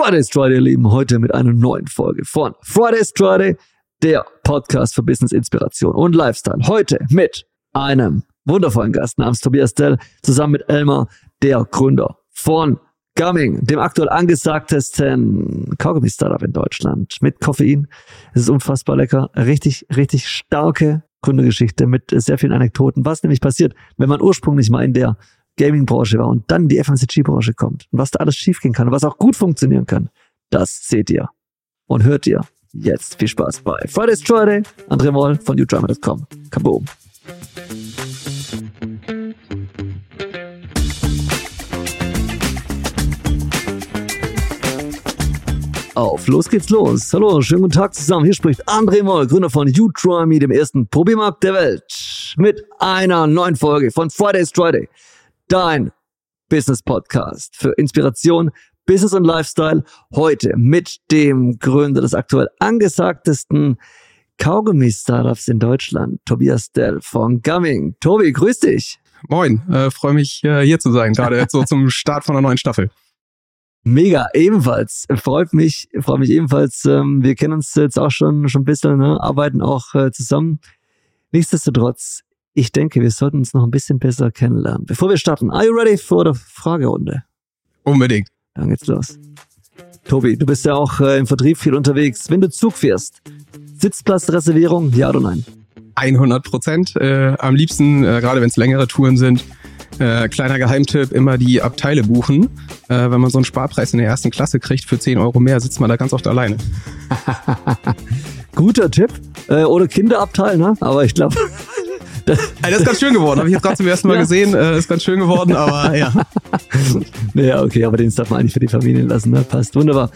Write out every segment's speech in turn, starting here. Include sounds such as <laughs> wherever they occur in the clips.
Fridays Friday, ihr Lieben, heute mit einer neuen Folge von Fridays Friday, der Podcast für Business Inspiration und Lifestyle. Heute mit einem wundervollen Gast namens Tobias Dell, zusammen mit Elmar, der Gründer von Gumming, dem aktuell angesagtesten Kaugummi-Startup in Deutschland mit Koffein. Es ist unfassbar lecker, richtig, richtig starke Gründergeschichte mit sehr vielen Anekdoten. Was nämlich passiert, wenn man ursprünglich mal in der Gaming-Branche war und dann die FMCG-Branche kommt und was da alles schiefgehen kann und was auch gut funktionieren kann, das seht ihr und hört ihr jetzt. Viel Spaß bei Fridays Friday, André Moll von newdrama.com. Kaboom. Auf, los geht's los. Hallo, schönen guten Tag zusammen. Hier spricht André Moll, Gründer von YouTryMe, dem ersten Probiermarkt der Welt, mit einer neuen Folge von Fridays Friday dein Business Podcast für Inspiration, Business und Lifestyle. Heute mit dem Gründer des aktuell angesagtesten Kaugummi-Startups in Deutschland, Tobias Dell von Gumming. Tobi, grüß dich. Moin, äh, freue mich äh, hier zu sein, gerade jetzt so zum <laughs> Start von einer neuen Staffel. Mega, ebenfalls. Freut mich, freut mich ebenfalls. Ähm, wir kennen uns jetzt auch schon, schon ein bisschen, ne? arbeiten auch äh, zusammen. Nichtsdestotrotz, ich denke, wir sollten uns noch ein bisschen besser kennenlernen. Bevor wir starten, are you ready for the Fragerunde? Unbedingt. Dann geht's los. Tobi, du bist ja auch äh, im Vertrieb viel unterwegs. Wenn du Zug fährst, Sitzplatzreservierung, ja oder nein? 100 Prozent. Äh, am liebsten, äh, gerade wenn es längere Touren sind, äh, kleiner Geheimtipp, immer die Abteile buchen. Äh, wenn man so einen Sparpreis in der ersten Klasse kriegt für 10 Euro mehr, sitzt man da ganz oft alleine. <laughs> Guter Tipp. Äh, oder Kinderabteil, ne? Aber ich glaube, <laughs> das ist ganz schön geworden. Habe ich jetzt gerade zum ersten Mal ja. gesehen. Äh, ist ganz schön geworden, aber ja. <laughs> naja, okay, aber den darf man eigentlich für die Familien lassen. Ne? Passt wunderbar.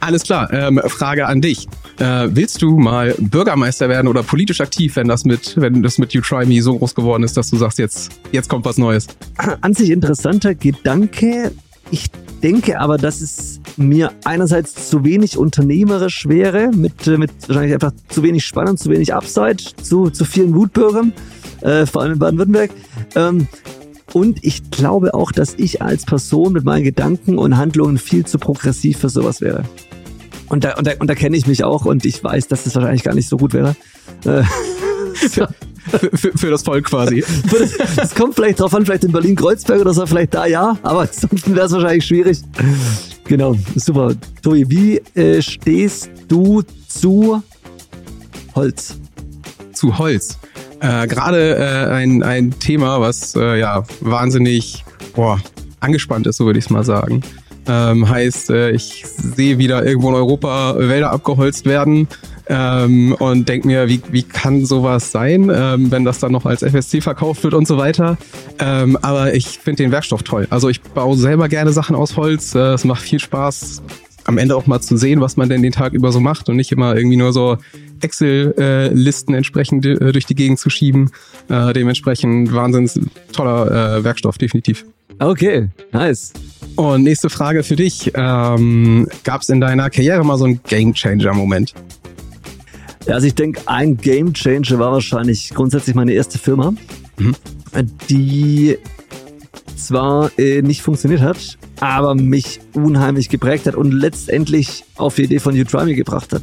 Alles klar. Ähm, Frage an dich. Äh, willst du mal Bürgermeister werden oder politisch aktiv, wenn das mit, wenn das mit You Try Me so groß geworden ist, dass du sagst, jetzt, jetzt kommt was Neues? An sich interessanter Gedanke. Ich denke aber, dass es mir einerseits zu wenig unternehmerisch wäre, mit, äh, mit wahrscheinlich einfach zu wenig Spannung, zu wenig Upside, zu, zu vielen Wutbürgern, äh, vor allem in Baden-Württemberg. Ähm, und ich glaube auch, dass ich als Person mit meinen Gedanken und Handlungen viel zu progressiv für sowas wäre. Und da, und da, und da kenne ich mich auch und ich weiß, dass das wahrscheinlich gar nicht so gut wäre. Äh, <laughs> für, für, für, das Volk quasi. Es kommt vielleicht drauf an, vielleicht in Berlin-Kreuzberg oder so, vielleicht da ja, aber ansonsten wäre es wahrscheinlich schwierig. Genau, super. Tobi, wie äh, stehst du zu Holz? Zu Holz. Äh, Gerade äh, ein, ein Thema, was äh, ja wahnsinnig boah, angespannt ist, so würde ich es mal sagen. Ähm, heißt, äh, ich sehe wieder irgendwo in Europa Wälder abgeholzt werden ähm, und denke mir, wie, wie kann sowas sein, ähm, wenn das dann noch als FSC verkauft wird und so weiter. Ähm, aber ich finde den Werkstoff toll. Also ich baue selber gerne Sachen aus Holz. Äh, es macht viel Spaß, am Ende auch mal zu sehen, was man denn den Tag über so macht und nicht immer irgendwie nur so Excel-Listen entsprechend äh, durch die Gegend zu schieben. Äh, dementsprechend wahnsinns toller äh, Werkstoff, definitiv. Okay, nice. Und nächste Frage für dich. Ähm, Gab es in deiner Karriere mal so einen Game-Changer-Moment? Ja, also ich denke, ein Game Changer war wahrscheinlich grundsätzlich meine erste Firma, mhm. die zwar äh, nicht funktioniert hat, aber mich unheimlich geprägt hat und letztendlich auf die Idee von Utrimi gebracht hat.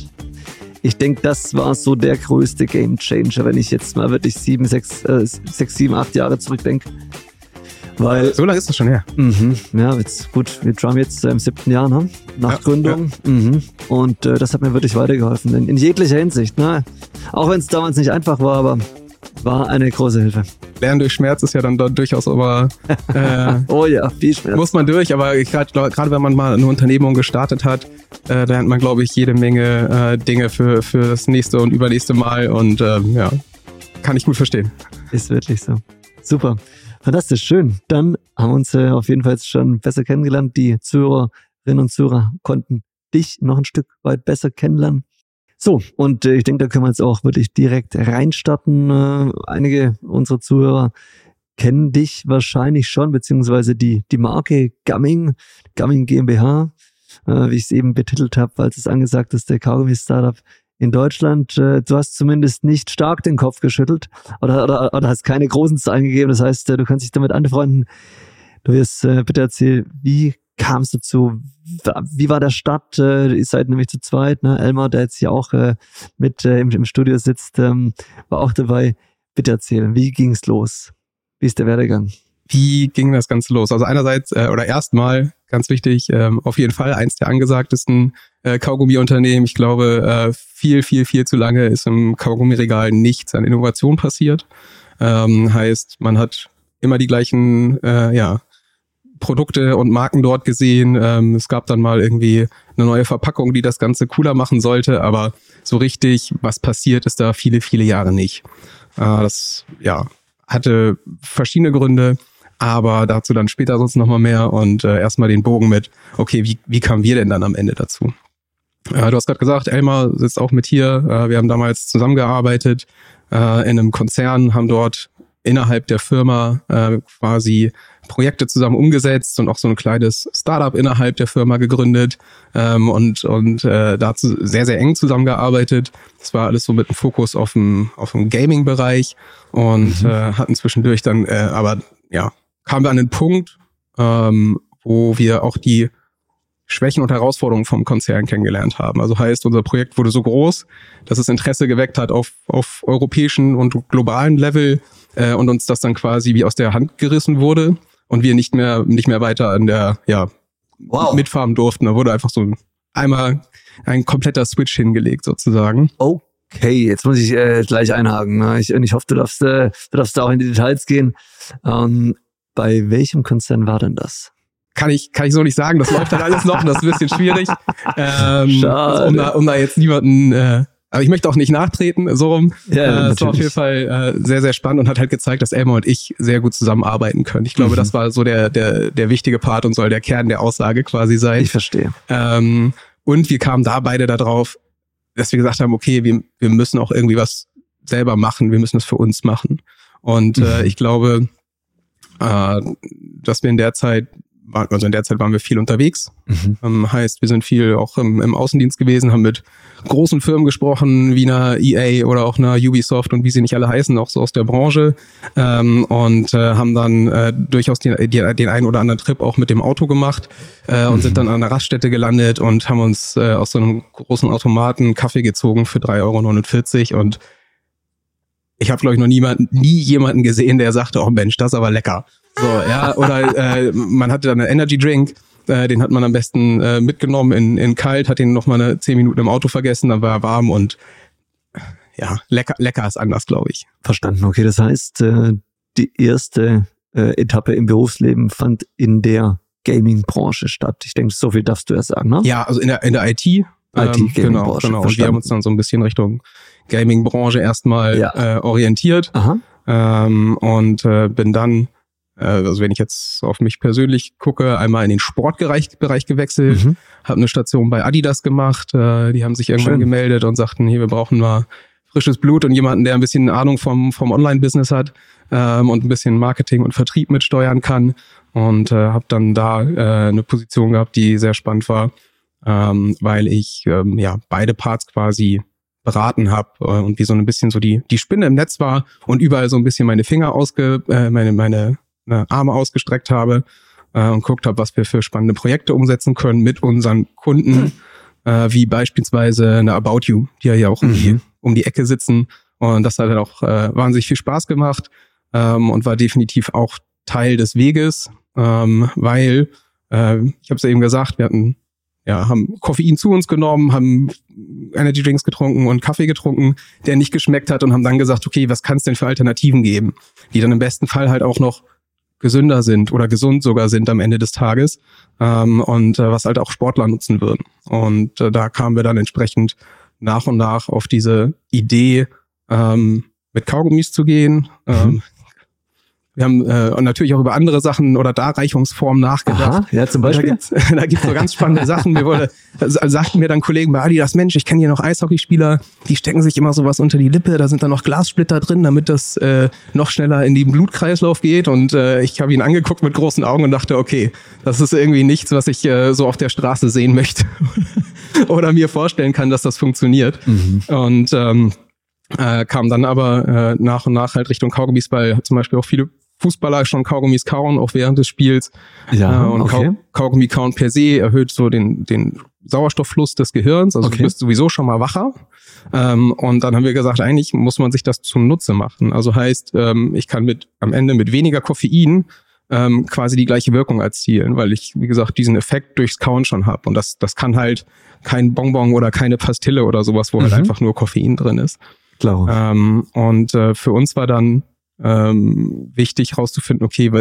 Ich denke, das war so der größte Game Changer, wenn ich jetzt mal wirklich sieben, sechs, äh, sechs sieben, acht Jahre zurückdenke. Weil, so lange ist das schon her. Mhm, ja, jetzt gut, wir drum jetzt äh, im siebten Jahr, ne? Nach ja, Gründung. Ja. Mhm. Und äh, das hat mir wirklich weitergeholfen. In, in jeglicher Hinsicht. Ne? Auch wenn es damals nicht einfach war, aber war eine große Hilfe. Lernen durch Schmerz ist ja dann dort durchaus aber. <laughs> Äh, oh ja, viel Schmerz. Muss man durch, aber gerade wenn man mal eine Unternehmung gestartet hat, äh, lernt man, glaube ich, jede Menge äh, Dinge für, für das nächste und übernächste Mal und äh, ja, kann ich gut verstehen. Ist wirklich so. Super. Fantastisch, schön. Dann haben wir uns äh, auf jeden Fall schon besser kennengelernt. Die Zuhörerinnen und Zuhörer konnten dich noch ein Stück weit besser kennenlernen. So, und äh, ich denke, da können wir jetzt auch wirklich direkt reinstarten. Äh, einige unserer Zuhörer kennen dich wahrscheinlich schon, beziehungsweise die, die Marke Gumming, Gumming GmbH, äh, wie ich es eben betitelt habe, als es angesagt ist, der Kaugummi-Startup in Deutschland. Äh, du hast zumindest nicht stark den Kopf geschüttelt oder, oder, oder hast keine großen Zahlen gegeben. Das heißt, äh, du kannst dich damit anfreunden. Du wirst äh, bitte erzählen, wie kam es dazu? Wie war der Start? Äh, ihr seid nämlich zu zweit, ne? Elmar, der jetzt hier auch äh, mit äh, im, im, Studio sitzt, ähm, war auch dabei. Bitte erzählen, wie ging es los? Wie ist der Werdegang? Wie ging das Ganze los? Also einerseits äh, oder erstmal ganz wichtig, ähm, auf jeden Fall eins der angesagtesten äh, Kaugummi-Unternehmen. Ich glaube, äh, viel, viel, viel zu lange ist im Kaugummiregal nichts an Innovation passiert. Ähm, heißt, man hat immer die gleichen äh, ja, Produkte und Marken dort gesehen. Ähm, es gab dann mal irgendwie eine neue Verpackung, die das Ganze cooler machen sollte, aber so richtig, was passiert, ist da viele, viele Jahre nicht. Äh, das ja, hatte verschiedene Gründe, aber dazu dann später sonst nochmal mehr und äh, erstmal den Bogen mit, okay, wie, wie kamen wir denn dann am Ende dazu? Äh, du hast gerade gesagt, Elmar sitzt auch mit hier. Äh, wir haben damals zusammengearbeitet äh, in einem Konzern, haben dort innerhalb der Firma äh, quasi Projekte zusammen umgesetzt und auch so ein kleines Startup innerhalb der Firma gegründet ähm, und, und äh, dazu sehr, sehr eng zusammengearbeitet. Das war alles so mit einem Fokus auf dem, auf dem Gaming-Bereich und mhm. äh, hatten zwischendurch dann, äh, aber ja, kamen wir an den Punkt, ähm, wo wir auch die Schwächen und Herausforderungen vom Konzern kennengelernt haben. Also heißt, unser Projekt wurde so groß, dass es Interesse geweckt hat auf, auf europäischen und globalen Level äh, und uns das dann quasi wie aus der Hand gerissen wurde und wir nicht mehr nicht mehr weiter an der ja wow. mitfahren durften. Da wurde einfach so einmal ein kompletter Switch hingelegt sozusagen. Okay, jetzt muss ich äh, gleich einhaken. Ne? Ich, ich hoffe, du darfst, äh, du darfst da auch in die Details gehen. Ähm, bei welchem Konzern war denn das? kann ich, kann ich so nicht sagen. Das läuft dann alles noch und das ist ein bisschen schwierig. <laughs> Ähm, Schade. Also um, da, um da jetzt niemanden, äh, aber ich möchte auch nicht nachtreten, so rum. Ja, äh, es war auf jeden Fall äh, sehr, sehr spannend und hat halt gezeigt, dass Elmar und ich sehr gut zusammenarbeiten können. Ich glaube, mhm. das war so der, der, der wichtige Part und soll der Kern der Aussage quasi sein. Ich verstehe. Ähm, und wir kamen da beide darauf, dass wir gesagt haben, okay, wir, wir müssen auch irgendwie was selber machen, wir müssen es für uns machen. Und äh, mhm. ich glaube, äh, dass wir in der Zeit also in der Zeit waren wir viel unterwegs. Mhm. Ähm, heißt, wir sind viel auch im, im, Außendienst gewesen, haben mit großen Firmen gesprochen, wie einer EA oder auch einer Ubisoft und wie sie nicht alle heißen, auch so aus der Branche. Ähm, und äh, haben dann äh, durchaus den, die, den einen oder anderen Trip auch mit dem Auto gemacht äh, und mhm. sind dann an einer Raststätte gelandet und haben uns äh, aus so einem großen Automaten Kaffee gezogen für 3,49 Euro und ich habe, glaube ich, noch niemanden, nie jemanden gesehen, der sagte, oh Mensch, das ist aber lecker. So, ja, oder äh, man hatte dann einen Energy Drink, äh, den hat man am besten äh, mitgenommen in, in kalt, hat den noch mal eine zehn Minuten im Auto vergessen, dann war er warm und ja, lecker, lecker ist anders, glaube ich. Verstanden. Okay, das heißt, äh, die erste äh, Etappe im Berufsleben fand in der Gaming-Branche statt. Ich denke, so viel darfst du ja sagen, ne? Ja, also in der, in der IT. IT, ähm, genau, genau. Und wir haben uns dann so ein bisschen Richtung Gaming-Branche erstmal ja. äh, orientiert. Ähm, und äh, bin dann äh, also wenn ich jetzt auf mich persönlich gucke, einmal in den Sportbereich Bereich gewechselt, mhm. habe eine Station bei Adidas gemacht, äh, die haben sich irgendwann Schön. gemeldet und sagten, hier, wir brauchen mal frisches Blut und jemanden, der ein bisschen Ahnung vom, vom Online-Business hat ähm, und ein bisschen Marketing und Vertrieb mitsteuern kann. Und äh, habe dann da äh, eine Position gehabt, die sehr spannend war, ähm, weil ich ähm, ja beide Parts quasi beraten habe äh, und wie so ein bisschen so die die Spinne im Netz war und überall so ein bisschen meine Finger ausge äh, meine meine äh, Arme ausgestreckt habe äh, und guckt habe, was wir für spannende Projekte umsetzen können mit unseren Kunden, äh, wie beispielsweise eine About You, die ja hier auch um, die, mhm. um die Ecke sitzen. Und das hat dann auch äh, wahnsinnig viel Spaß gemacht ähm, und war definitiv auch Teil des Weges, ähm, weil, äh, ich habe es ja eben gesagt, wir hatten ja, haben Koffein zu uns genommen, haben Energy Drinks getrunken und Kaffee getrunken, der nicht geschmeckt hat und haben dann gesagt, okay, was kann es denn für Alternativen geben, die dann im besten Fall halt auch noch gesünder sind oder gesund sogar sind am Ende des Tages ähm, und äh, was halt auch Sportler nutzen würden. Und äh, da kamen wir dann entsprechend nach und nach auf diese Idee, ähm, mit Kaugummis zu gehen. Ähm. <laughs> Wir haben äh, natürlich auch über andere Sachen oder Darreichungsformen nachgedacht. Aha, ja, zum Beispiel. Da gibt's, <laughs> da gibt's so ganz spannende Sachen. Wir wurde, also sagten mir dann Kollegen bei Adidas, Mensch, ich kenne hier noch Eishockeyspieler, die stecken sich immer sowas unter die Lippe, da sind dann noch Glassplitter drin, damit das äh, noch schneller in den Blutkreislauf geht. Und äh, ich habe ihn angeguckt mit großen Augen und dachte, okay, das ist irgendwie nichts, was ich äh, so auf der Straße sehen möchte <laughs> oder mir vorstellen kann, dass das funktioniert. Mhm. Und ähm, äh, kam dann aber äh, nach und nach halt Richtung Kaugummis, weil zum Beispiel auch viele Fußballer schon Kaugummis kauen, auch während des Spiels. Ja, Äh, und okay. Kau Kaugummi kauen per se erhöht so den, den Sauerstofffluss des Gehirns. Also Okay. du bist sowieso schon mal wacher. Ähm, und dann haben wir gesagt, eigentlich muss man sich das zunutze machen. Also heißt, ähm, ich kann mit am Ende mit weniger Koffein ähm, quasi die gleiche Wirkung erzielen, weil ich, wie gesagt, diesen Effekt durchs Kauen schon habe. Und das, das kann halt kein Bonbon oder keine Pastille oder sowas, wo halt Mhm. einfach nur Koffein drin ist. Klar. Ähm, und äh, für uns war dann ähm, wichtig herauszufinden, okay,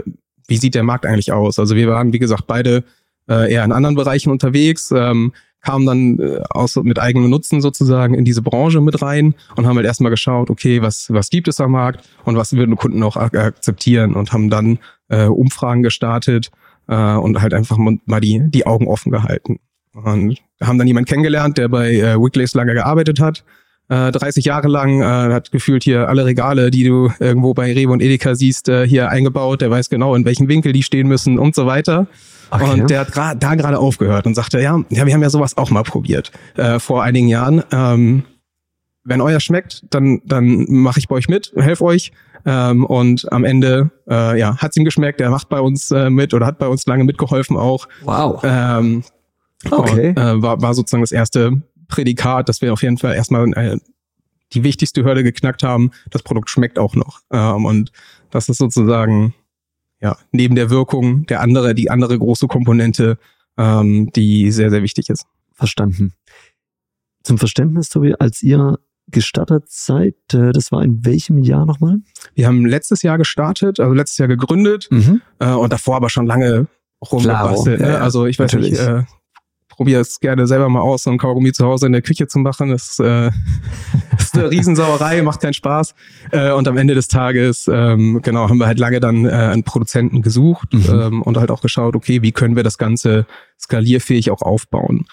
wie sieht der Markt eigentlich aus? Also wir waren, wie gesagt, beide äh, eher in anderen Bereichen unterwegs, ähm, kamen dann äh, aus, mit eigenem Nutzen sozusagen in diese Branche mit rein und haben halt erstmal geschaut, okay, was, was gibt es am Markt und was würden Kunden auch ak akzeptieren und haben dann äh, Umfragen gestartet äh, und halt einfach mal die, die Augen offen gehalten. Und haben dann jemanden kennengelernt, der bei äh, Wicklays lange gearbeitet hat, äh, 30 Jahre lang, äh, hat gefühlt hier alle Regale, die du irgendwo bei Rewe und Edeka siehst, äh, hier eingebaut. Der weiß genau, in welchem Winkel die stehen müssen und so weiter. Okay. Und der hat gra- da gerade aufgehört und sagte, ja, ja, wir haben ja sowas auch mal probiert äh, vor einigen Jahren. Ähm, wenn euer schmeckt, dann dann mache ich bei euch mit, helfe euch. Ähm, und am Ende, äh, ja, hat's ihm geschmeckt. Er macht bei uns äh, mit oder hat bei uns lange mitgeholfen auch. wow. Ähm, Okay. und, äh, war, war sozusagen das erste Prädikat, dass wir auf jeden Fall erstmal äh, die wichtigste Hürde geknackt haben. Das Produkt schmeckt auch noch. Ähm, und das ist sozusagen ja neben der Wirkung der andere, die andere große Komponente, ähm, die sehr, sehr wichtig ist. Verstanden. Zum Verständnis, Tobi, als ihr gestartet seid, äh, das war in welchem Jahr nochmal? Wir haben letztes Jahr gestartet, also letztes Jahr gegründet Mhm. äh, und davor aber schon lange rumgebastelt. Ne? ja, also ich weiß natürlich. nicht, äh, probiere es gerne selber mal aus, so ein Kaugummi zu Hause in der Küche zu machen. Das äh, <laughs> ist eine Riesensauerei, macht keinen Spaß. Äh, und am Ende des Tages, ähm, genau, haben wir halt lange dann äh, einen Produzenten gesucht Mhm. ähm, und halt auch geschaut, okay, wie können wir das Ganze skalierfähig auch aufbauen.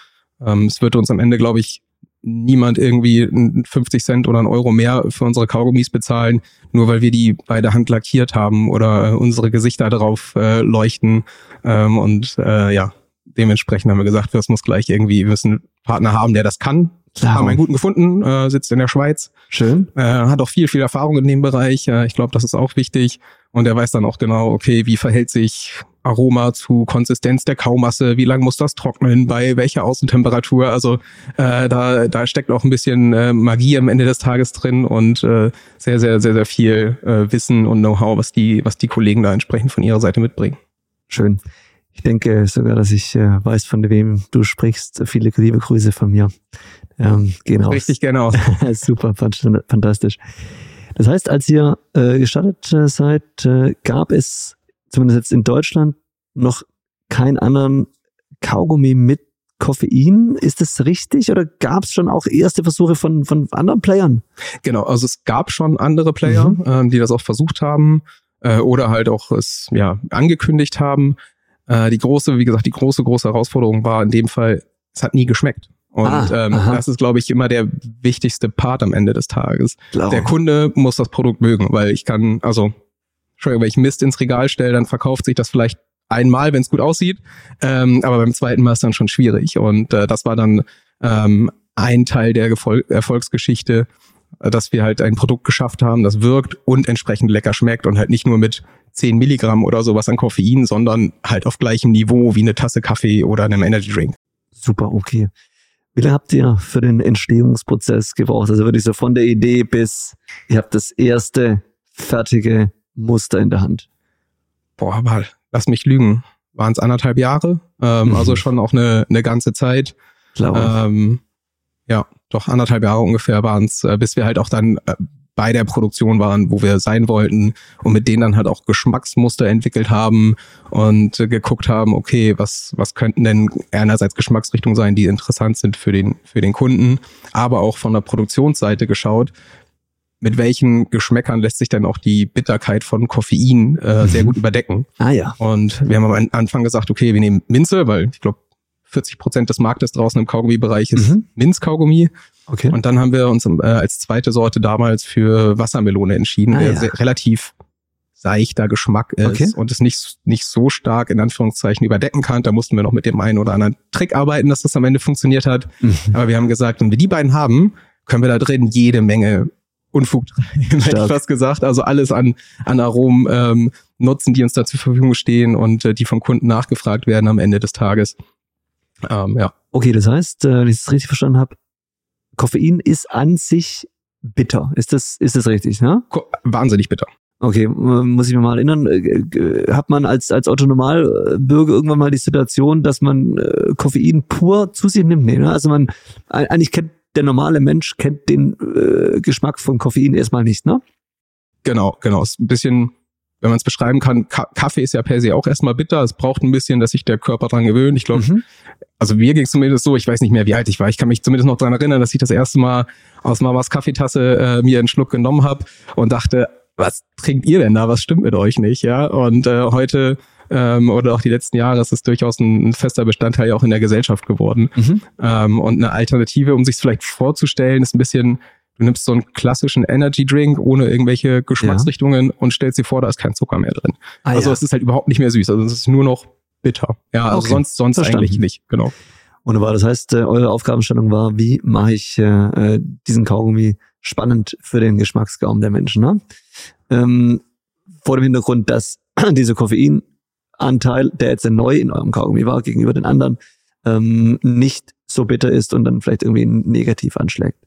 Ähm, es wird uns am Ende, glaube ich, niemand irgendwie einen 50 Cent oder einen Euro mehr für unsere Kaugummis bezahlen, nur weil wir die bei der Hand lackiert haben oder äh, unsere Gesichter darauf äh, leuchten. Ähm, und äh, ja, dementsprechend haben wir gesagt, das muss gleich irgendwie, wir müssen einen Partner haben, der das kann. Klar. Haben einen guten gefunden, äh, sitzt in der Schweiz, Schön. äh, hat auch viel, viel Erfahrung in dem Bereich. Äh, ich glaube, das ist auch wichtig. Und er weiß dann auch genau, okay, wie verhält sich Aroma zu Konsistenz der Kaumasse, wie lang muss das trocknen, bei welcher Außentemperatur. Also äh, da, da steckt auch ein bisschen äh, Magie am Ende des Tages drin und äh, sehr, sehr, sehr, sehr viel äh, Wissen und Know-how, was die, was die Kollegen da entsprechend von ihrer Seite mitbringen. Schön. Ich denke sogar, dass ich äh, weiß, von wem du sprichst. Viele liebe Grüße von mir. Ähm, gehen raus. Richtig gerne aus. <laughs> Super, fantastisch. Das heißt, als ihr äh, gestartet äh, seid, äh, gab es zumindest jetzt in Deutschland noch keinen anderen Kaugummi mit Koffein. Ist das richtig oder gab es schon auch erste Versuche von, von anderen Playern? Genau, also es gab schon andere Player, Mhm. ähm, die das auch versucht haben äh, oder halt auch es ja angekündigt haben. Äh, die große, wie gesagt, die große, große Herausforderung war in dem Fall, es hat nie geschmeckt. Und Ah, ähm, aha. das ist, glaube ich, immer der wichtigste Part am Ende des Tages. Klar. Der Kunde muss das Produkt mögen, weil ich kann, also, wenn ich Mist ins Regal stelle, dann verkauft sich das vielleicht einmal, wenn es gut aussieht, ähm, aber beim zweiten Mal ist dann schon schwierig. Und äh, das war dann ähm, ein Teil der Gefol Erfolgsgeschichte, dass wir halt ein Produkt geschafft haben, das wirkt und entsprechend lecker schmeckt und halt nicht nur mit 10 Milligramm oder sowas an Koffein, sondern halt auf gleichem Niveau wie eine Tasse Kaffee oder einem Energy Drink. Super, okay. Wie lange habt ihr für den Entstehungsprozess gebraucht? Also wirklich so von der Idee bis ihr habt das erste fertige Muster in der Hand. boah, aber lass mich lügen, waren es anderthalb Jahre, ähm, Mhm. also schon auch eine, eine ganze Zeit. Ähm, ja, doch anderthalb Jahre ungefähr waren es, äh, bis wir halt auch dann äh, bei der Produktion waren, wo wir sein wollten und mit denen dann halt auch Geschmacksmuster entwickelt haben und geguckt haben, okay, was, was könnten denn einerseits Geschmacksrichtungen sein, die interessant sind für den, für den Kunden, aber auch von der Produktionsseite geschaut, mit welchen Geschmäckern lässt sich dann auch die Bitterkeit von Koffein äh, sehr Mhm. gut überdecken. ah ja. Und wir haben am Anfang gesagt, okay, wir nehmen Minze, weil ich glaube, 40 Prozent des Marktes draußen im Kaugummi-Bereich ist Mhm. Minzkaugummi. Okay. Und dann haben wir uns äh, als zweite Sorte damals für Wassermelone entschieden, Ah, der ja. relativ seichter Geschmack ist Okay. und es nicht, nicht so stark in Anführungszeichen überdecken kann. Da mussten wir noch mit dem einen oder anderen Trick arbeiten, dass das am Ende funktioniert hat. Mhm. Aber wir haben gesagt, wenn wir die beiden haben, können wir da drin jede Menge Unfug <laughs> hätte ich fast gesagt. Also alles an, an Aromen, ähm, nutzen, die uns da zur Verfügung stehen und äh, die vom Kunden nachgefragt werden am Ende des Tages. Ähm, ja. Okay, das heißt, äh, wenn ich es richtig verstanden habe, Koffein ist an sich bitter. Ist das, ist das richtig, ne? Wahnsinnig bitter. Okay, muss ich mir mal erinnern, äh, hat man als, als Autonomalbürger irgendwann mal die Situation, dass man äh, Koffein pur zu sich nimmt? Nee, ne? Also man, eigentlich kennt der normale Mensch kennt den äh, Geschmack von Koffein erstmal nicht, ne? Genau, genau. Ist ein bisschen, wenn man es beschreiben kann, Ka Kaffee ist ja per se auch erstmal bitter. Es braucht ein bisschen, dass sich der Körper dran gewöhnt. Ich glaube, mhm. also mir ging es zumindest so, ich weiß nicht mehr, wie alt ich war. Ich kann mich zumindest noch dran erinnern, dass ich das erste Mal aus Mamas Kaffeetasse äh, mir einen Schluck genommen habe und dachte, was trinkt ihr denn da? Was stimmt mit euch nicht? Ja. Und äh, heute ähm, oder auch die letzten Jahre ist es durchaus ein, ein fester Bestandteil ja auch in der Gesellschaft geworden. Mhm. Ähm, und eine Alternative, um sich vielleicht vorzustellen, ist ein bisschen, du nimmst so einen klassischen Energy Drink ohne irgendwelche Geschmacksrichtungen ja. und stellst dir vor, da ist kein Zucker mehr drin. Ah, also ja. es ist halt überhaupt nicht mehr süß. Also es ist nur noch bitter. Ja, also okay. sonst, sonst eigentlich nicht. Genau. Wunderbar. Das heißt, äh, eure Aufgabenstellung war, wie mache ich äh, äh, diesen Kaugummi spannend für den Geschmacksgaumen der Menschen? Ne? Ähm, vor dem Hintergrund, dass <clears throat> diese Koffein Anteil, der jetzt neu in eurem Kaugummi war, gegenüber den anderen, ähm, nicht so bitter ist und dann vielleicht irgendwie negativ anschlägt.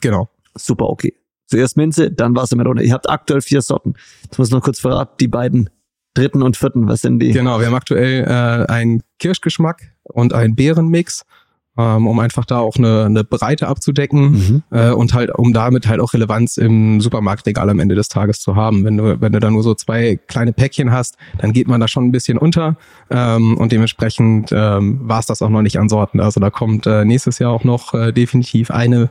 Genau. Super, okay. Zuerst Minze, dann Wassermelone. Ihr habt aktuell vier Sorten. Das muss ich noch kurz verraten. Die beiden dritten und vierten, was sind die? Genau, wir haben aktuell äh, einen Kirschgeschmack und einen Beerenmix ähm, um einfach da auch eine, eine Breite abzudecken mhm. äh, und halt, um damit halt auch Relevanz im Supermarktregal am Ende des Tages zu haben. Wenn du, wenn du da nur so zwei kleine Päckchen hast, dann geht man da schon ein bisschen unter ähm, und dementsprechend ähm, war es das auch noch nicht an Sorten. Also da kommt äh, nächstes Jahr auch noch äh, definitiv eine,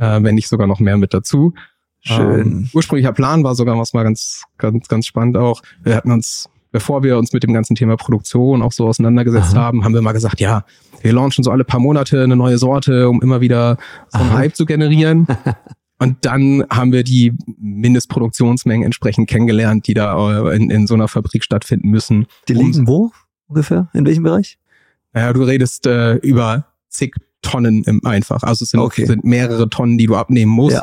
äh, wenn nicht sogar noch mehr mit dazu. Schön. Ähm, ursprünglicher Plan war sogar was mal ganz, ganz, ganz spannend auch. Wir hatten uns bevor wir uns mit dem ganzen Thema Produktion auch so auseinandergesetzt Aha. haben, haben wir mal gesagt, ja, wir launchen so alle paar Monate eine neue Sorte, um immer wieder so einen Aha. Hype zu generieren. <laughs> Und dann haben wir die Mindestproduktionsmengen entsprechend kennengelernt, die da äh, in, in so einer Fabrik stattfinden müssen. Die liegen wo ungefähr? In welchem Bereich? Ja, du redest äh, über zig Tonnen im einfach. Also es sind, okay. sind mehrere Tonnen, die du abnehmen musst. Ja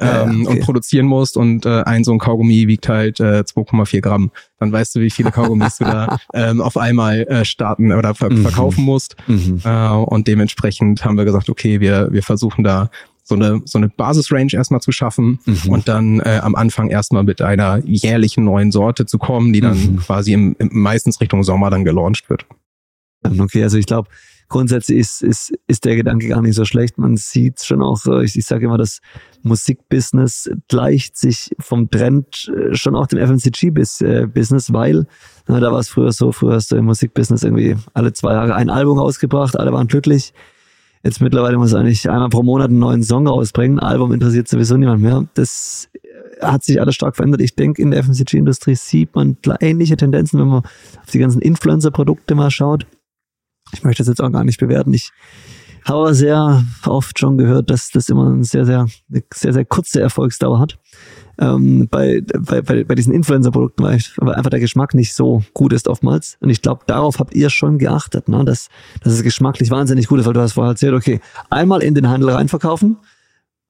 ähm, okay. und produzieren musst und äh, ein so ein Kaugummi wiegt halt äh, 2,4 Gramm. Dann weißt du, wie viele Kaugummis du da <laughs> ähm, auf einmal äh, starten oder ver mhm. verkaufen musst. Mhm. Äh, und dementsprechend haben wir gesagt, okay, wir, wir versuchen da so eine, so eine Basisrange erstmal zu schaffen mhm. und dann äh, am Anfang erstmal mit einer jährlichen neuen Sorte zu kommen, die dann mhm. quasi im, im meistens Richtung Sommer dann gelauncht wird. Okay, also ich glaube, grundsätzlich ist, ist, ist der Gedanke gar nicht so schlecht. Man sieht schon auch, äh, ich, ich sage immer, das Musikbusiness gleicht sich vom Trend äh, schon auch dem FMCG-Business, weil na, da war es früher so, früher hast du im Musikbusiness irgendwie alle zwei Jahre ein Album ausgebracht, alle waren glücklich. Jetzt mittlerweile muss eigentlich einmal pro Monat einen neuen Song rausbringen. Album interessiert sowieso niemand mehr. Das äh, hat sich alles stark verändert. Ich denke, in der FMCG-Industrie sieht man ähnliche Tendenzen, wenn man auf die ganzen Influencer-Produkte mal schaut. Ich möchte das jetzt auch gar nicht bewerten. Ich habe aber sehr oft schon gehört, dass das immer eine sehr, sehr, eine sehr, sehr kurze Erfolgsdauer hat. Ähm, bei, bei, bei, diesen Influencer-Produkten, weil einfach der Geschmack nicht so gut ist oftmals. Und ich glaube, darauf habt ihr schon geachtet, ne? dass, dass es geschmacklich wahnsinnig gut ist, weil du hast vorher erzählt, okay, einmal in den Handel reinverkaufen,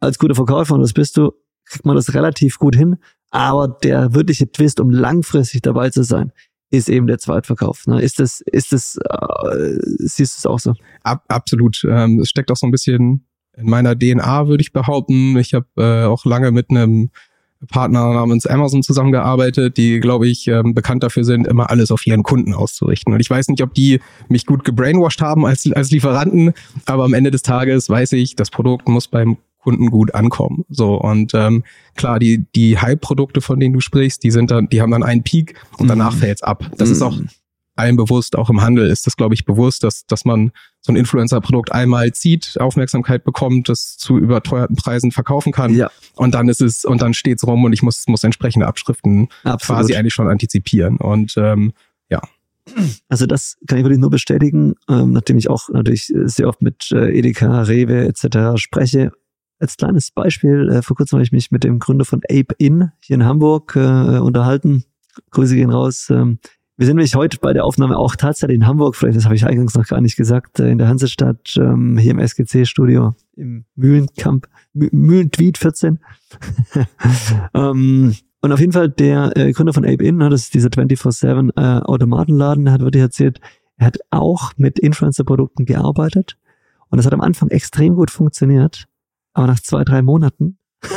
als guter Verkäufer, und das bist du, kriegt man das relativ gut hin. Aber der wirkliche Twist, um langfristig dabei zu sein, ist eben der Zweitverkauf. Ne? Ist das, ist das, äh, siehst du es auch so? Ab, absolut. Ähm, es steckt auch so ein bisschen in meiner DNA, würde ich behaupten. Ich habe äh, auch lange mit einem Partner namens Amazon zusammengearbeitet, die, glaube ich, ähm, bekannt dafür sind, immer alles auf ihren Kunden auszurichten. Und ich weiß nicht, ob die mich gut gebrainwashed haben als, als Lieferanten, aber am Ende des Tages weiß ich, das Produkt muss beim Kunden gut ankommen. So und ähm, klar, die die Hype-Produkte, von denen du sprichst, die sind dann, die haben dann einen Peak und danach mhm. fällt's ab. Das mhm. ist auch mhm. allen bewusst, auch im Handel ist das, glaube ich, bewusst, dass dass man so ein Influencer-Produkt einmal zieht, Aufmerksamkeit bekommt, das zu überteuerten Preisen verkaufen kann ja. und dann ist es und dann steht's rum und ich muss muss entsprechende Abschriften Absolut. quasi eigentlich schon antizipieren und ähm, ja. Also das kann ich wirklich nur bestätigen, ähm, nachdem ich auch natürlich sehr oft mit äh, Edeka, Rewe etc. spreche als kleines Beispiel, äh, vor kurzem habe ich mich mit dem Gründer von Ape In hier in Hamburg äh, unterhalten. Grüße gehen raus. Ähm, wir sind nämlich heute bei der Aufnahme auch tatsächlich in Hamburg, vielleicht das habe ich eingangs noch gar nicht gesagt, äh, in der Hansestadt, ähm, hier im SGC-Studio, im Mühlenkamp, Mühlentweed 14. <laughs> ähm, Und auf jeden Fall der äh, Gründer von Ape In, ne, das ist dieser 24-7 äh, Automatenladen, der hat wirklich erzählt, er hat auch mit Influencer-Produkten gearbeitet und das hat am Anfang extrem gut funktioniert, aber nach zwei, drei Monaten <laughs>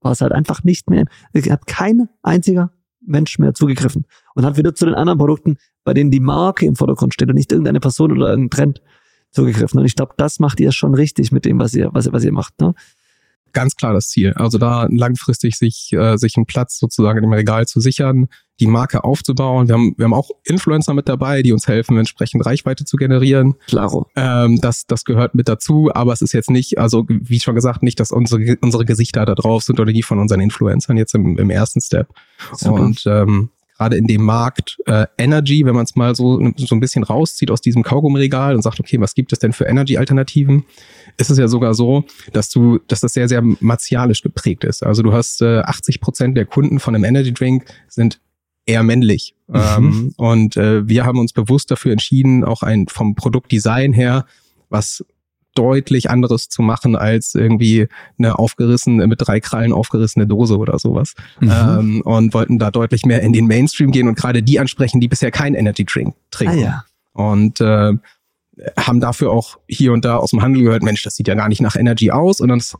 war es halt einfach nicht mehr, er hat kein einziger Mensch mehr zugegriffen und hat wieder zu den anderen Produkten, bei denen die Marke im Vordergrund steht und nicht irgendeine Person oder irgendein Trend zugegriffen. Und ich glaube, das macht ihr schon richtig mit dem, was ihr, was, was ihr macht. Ne? ganz klar das Ziel. Also da langfristig sich, äh, sich einen Platz sozusagen im Regal zu sichern, die Marke aufzubauen. Wir haben, wir haben auch Influencer mit dabei, die uns helfen, entsprechend Reichweite zu generieren. Klaro. Ähm, das, das gehört mit dazu, aber es ist jetzt nicht, also wie schon gesagt, nicht, dass unsere, unsere Gesichter da drauf sind oder die von unseren Influencern jetzt im, im ersten Step. Super. Und ähm, gerade in dem Markt äh, Energy, wenn man es mal so, so ein bisschen rauszieht aus diesem Kaugummiregal und sagt, okay, was gibt es denn für Energy-Alternativen, ist es ja sogar so, dass du, dass das sehr, sehr martialisch geprägt ist. Also du hast äh, 80 Prozent der Kunden von einem Energy Drink sind eher männlich. Mhm. Ähm, und äh, wir haben uns bewusst dafür entschieden, auch ein vom Produktdesign her, was deutlich anderes zu machen als irgendwie eine aufgerissene, mit drei Krallen aufgerissene Dose oder sowas. Mhm. Ähm, und wollten da deutlich mehr in den Mainstream gehen und gerade die ansprechen, die bisher kein Energy Drink trinken. Ah, ja. Und äh, haben dafür auch hier und da aus dem Handel gehört, Mensch, das sieht ja gar nicht nach Energy aus. Und das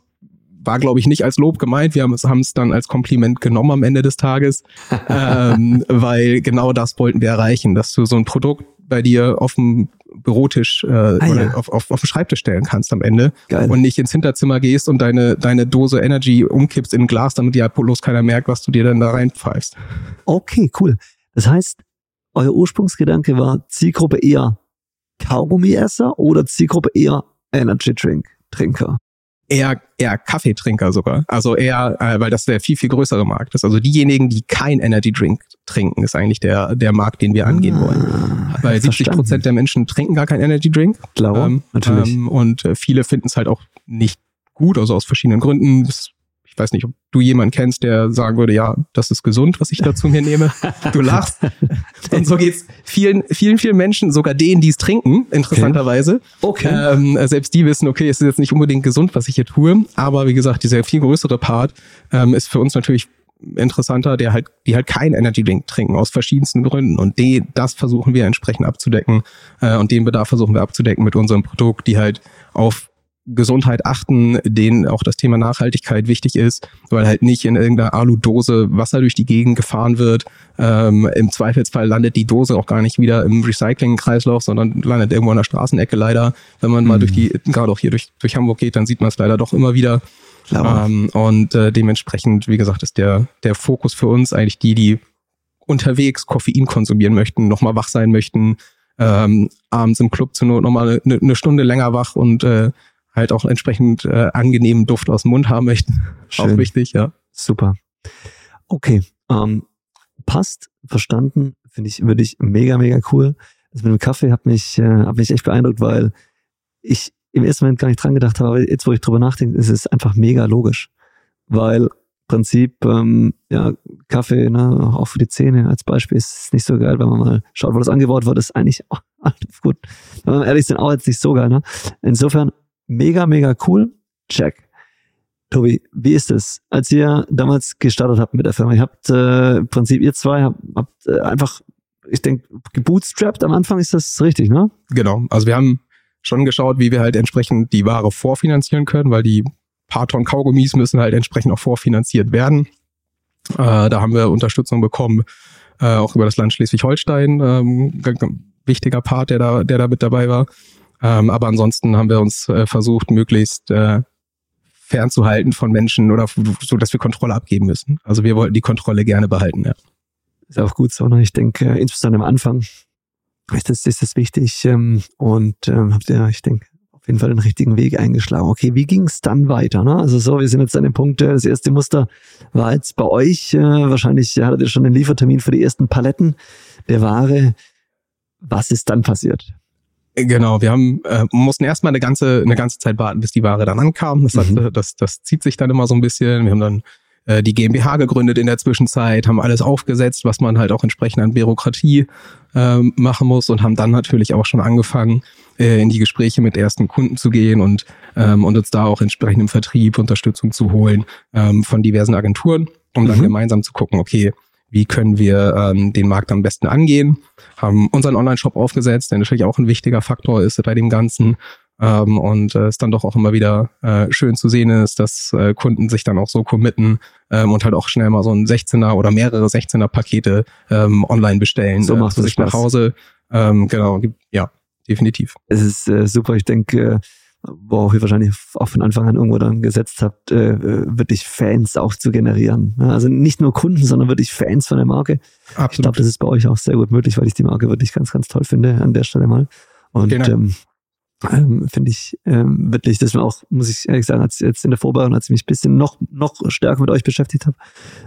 war, glaube ich, nicht als Lob gemeint. Wir haben es, haben es dann als Kompliment genommen am Ende des Tages, <laughs> ähm, weil genau das wollten wir erreichen, dass du so ein Produkt bei dir auf dem Bürotisch äh, ah, oder ja. auf, auf, auf den Schreibtisch stellen kannst am Ende Geil. und nicht ins Hinterzimmer gehst und deine, deine Dose Energy umkippst in ein Glas, damit ja bloß keiner merkt, was du dir dann da reinpfeifst. Okay, cool. Das heißt, euer Ursprungsgedanke war Zielgruppe eher Kaugummiesser oder Zielgruppe eher Energy Drink Trinker? Eher, eher Kaffeetrinker sogar. Also eher, äh, weil das der viel, viel größere Markt ist. Also diejenigen, die kein Energy Drink trinken, ist eigentlich der, der Markt, den wir angehen ah, wollen. Weil 70 Prozent der Menschen trinken gar kein Energy Drink. Klar, ähm, natürlich. Ähm, und äh, viele finden es halt auch nicht gut, also aus verschiedenen Gründen. Das ich weiß nicht, ob du jemanden kennst, der sagen würde, ja, das ist gesund, was ich da zu mir nehme. Du <laughs> lachst. <laughs> Und so geht's vielen, vielen, vielen Menschen, sogar denen, die es trinken, interessanterweise. Okay. Ähm, selbst die wissen, okay, es ist jetzt nicht unbedingt gesund, was ich hier tue. Aber wie gesagt, dieser viel größere Part ähm, ist für uns natürlich interessanter, der halt, die halt kein Energy Drink trinken, aus verschiedensten Gründen. Und die, das versuchen wir entsprechend abzudecken. Äh, und den Bedarf versuchen wir abzudecken mit unserem Produkt, die halt auf Gesundheit achten, denen auch das Thema Nachhaltigkeit wichtig ist, weil halt nicht in irgendeiner Aludose Wasser durch die Gegend gefahren wird. Ähm, Im Zweifelsfall landet die Dose auch gar nicht wieder im Recycling-Kreislauf, sondern landet irgendwo an der Straßenecke leider. Wenn man mhm. mal durch die, gerade auch hier durch, durch Hamburg geht, dann sieht man es leider doch immer wieder. Ähm, und äh, dementsprechend, wie gesagt, ist der, der Fokus für uns eigentlich die, die unterwegs Koffein konsumieren möchten, nochmal wach sein möchten, ähm, abends im Club zur Not nochmal eine, eine Stunde länger wach und äh, halt auch entsprechend äh, angenehmen Duft aus dem Mund haben möchten. <laughs> Schön. Auch wichtig, ja. Super. Okay, ähm, passt, verstanden, finde ich, würde ich mega, mega cool. Das mit dem Kaffee hat mich, äh, hat mich echt beeindruckt, weil ich im ersten Moment gar nicht dran gedacht habe, aber jetzt, wo ich drüber nachdenke, ist es einfach mega logisch. Weil Prinzip, ähm, ja, Kaffee, ne, auch für die Zähne als Beispiel ist es nicht so geil, wenn man mal schaut, wo das angebaut wird, ist eigentlich <laughs> oh, gut. Wenn wir ehrlich sind, auch jetzt nicht so geil, ne? Insofern Mega, mega cool. Check. Tobi, wie ist es, als ihr damals gestartet habt mit der Firma? Ihr habt äh, im Prinzip, ihr zwei habt, habt äh, einfach, ich denke, gebootstrapped am Anfang, ist das richtig, ne? Genau. Also wir haben schon geschaut, wie wir halt entsprechend die Ware vorfinanzieren können, weil die paar Tonnen Kaugummis müssen halt entsprechend auch vorfinanziert werden. Äh, da haben wir Unterstützung bekommen, äh, auch über das Land Schleswig-Holstein, ähm, wichtiger Part, der da, der da mit dabei war. Ähm, aber ansonsten haben wir uns äh, versucht, möglichst äh, fernzuhalten von Menschen oder so, dass wir Kontrolle abgeben müssen. Also wir wollten die Kontrolle gerne behalten, ja. Ist auch gut so, ne? Ich denke, äh, insbesondere am Anfang ist das, ist das wichtig ähm, und ähm, habt ihr, ich denke, auf jeden Fall den richtigen Weg eingeschlagen. Okay, wie ging es dann weiter? Ne? Also so, wir sind jetzt an dem Punkt, äh, das erste Muster war jetzt bei euch. Äh, wahrscheinlich hattet ihr schon den Liefertermin für die ersten Paletten der Ware. Was ist dann passiert? Genau, wir haben äh, mussten erstmal eine ganze eine ganze Zeit warten, bis die Ware dann ankam. Das, mhm. hat, das, das zieht sich dann immer so ein bisschen. Wir haben dann äh, die GmbH gegründet in der Zwischenzeit, haben alles aufgesetzt, was man halt auch entsprechend an Bürokratie äh, machen muss und haben dann natürlich auch schon angefangen, äh, in die Gespräche mit ersten Kunden zu gehen und ähm, und uns da auch entsprechend im Vertrieb Unterstützung zu holen ähm, von diversen Agenturen. um dann Mhm. gemeinsam zu gucken, okay, wie können wir ähm, den Markt am besten angehen, haben unseren Online-Shop aufgesetzt, der natürlich auch ein wichtiger Faktor ist bei dem Ganzen. Ähm, und äh, es dann doch auch immer wieder äh, schön zu sehen ist, dass äh, Kunden sich dann auch so committen ähm, und halt auch schnell mal so ein 16er oder mehrere 16er Pakete ähm, online bestellen So macht zu es sich nach. Hause. Ähm, genau, ja, definitiv. Es ist äh, super. Ich denke, äh, worauf ihr wahrscheinlich auch von Anfang an irgendwo dann gesetzt habt, äh, äh, wirklich Fans auch zu generieren. Also nicht nur Kunden, sondern wirklich Fans von der Marke. Ich Absolut. glaube, das ist bei euch auch sehr gut möglich, weil ich die Marke wirklich ganz, ganz toll finde an der Stelle mal. Und Dank. ähm, ähm, finde ich ähm, wirklich, das war auch, muss ich ehrlich sagen, als jetzt in der Vorbereitung, als ich mich ein bisschen noch, noch stärker mit euch beschäftigt habe,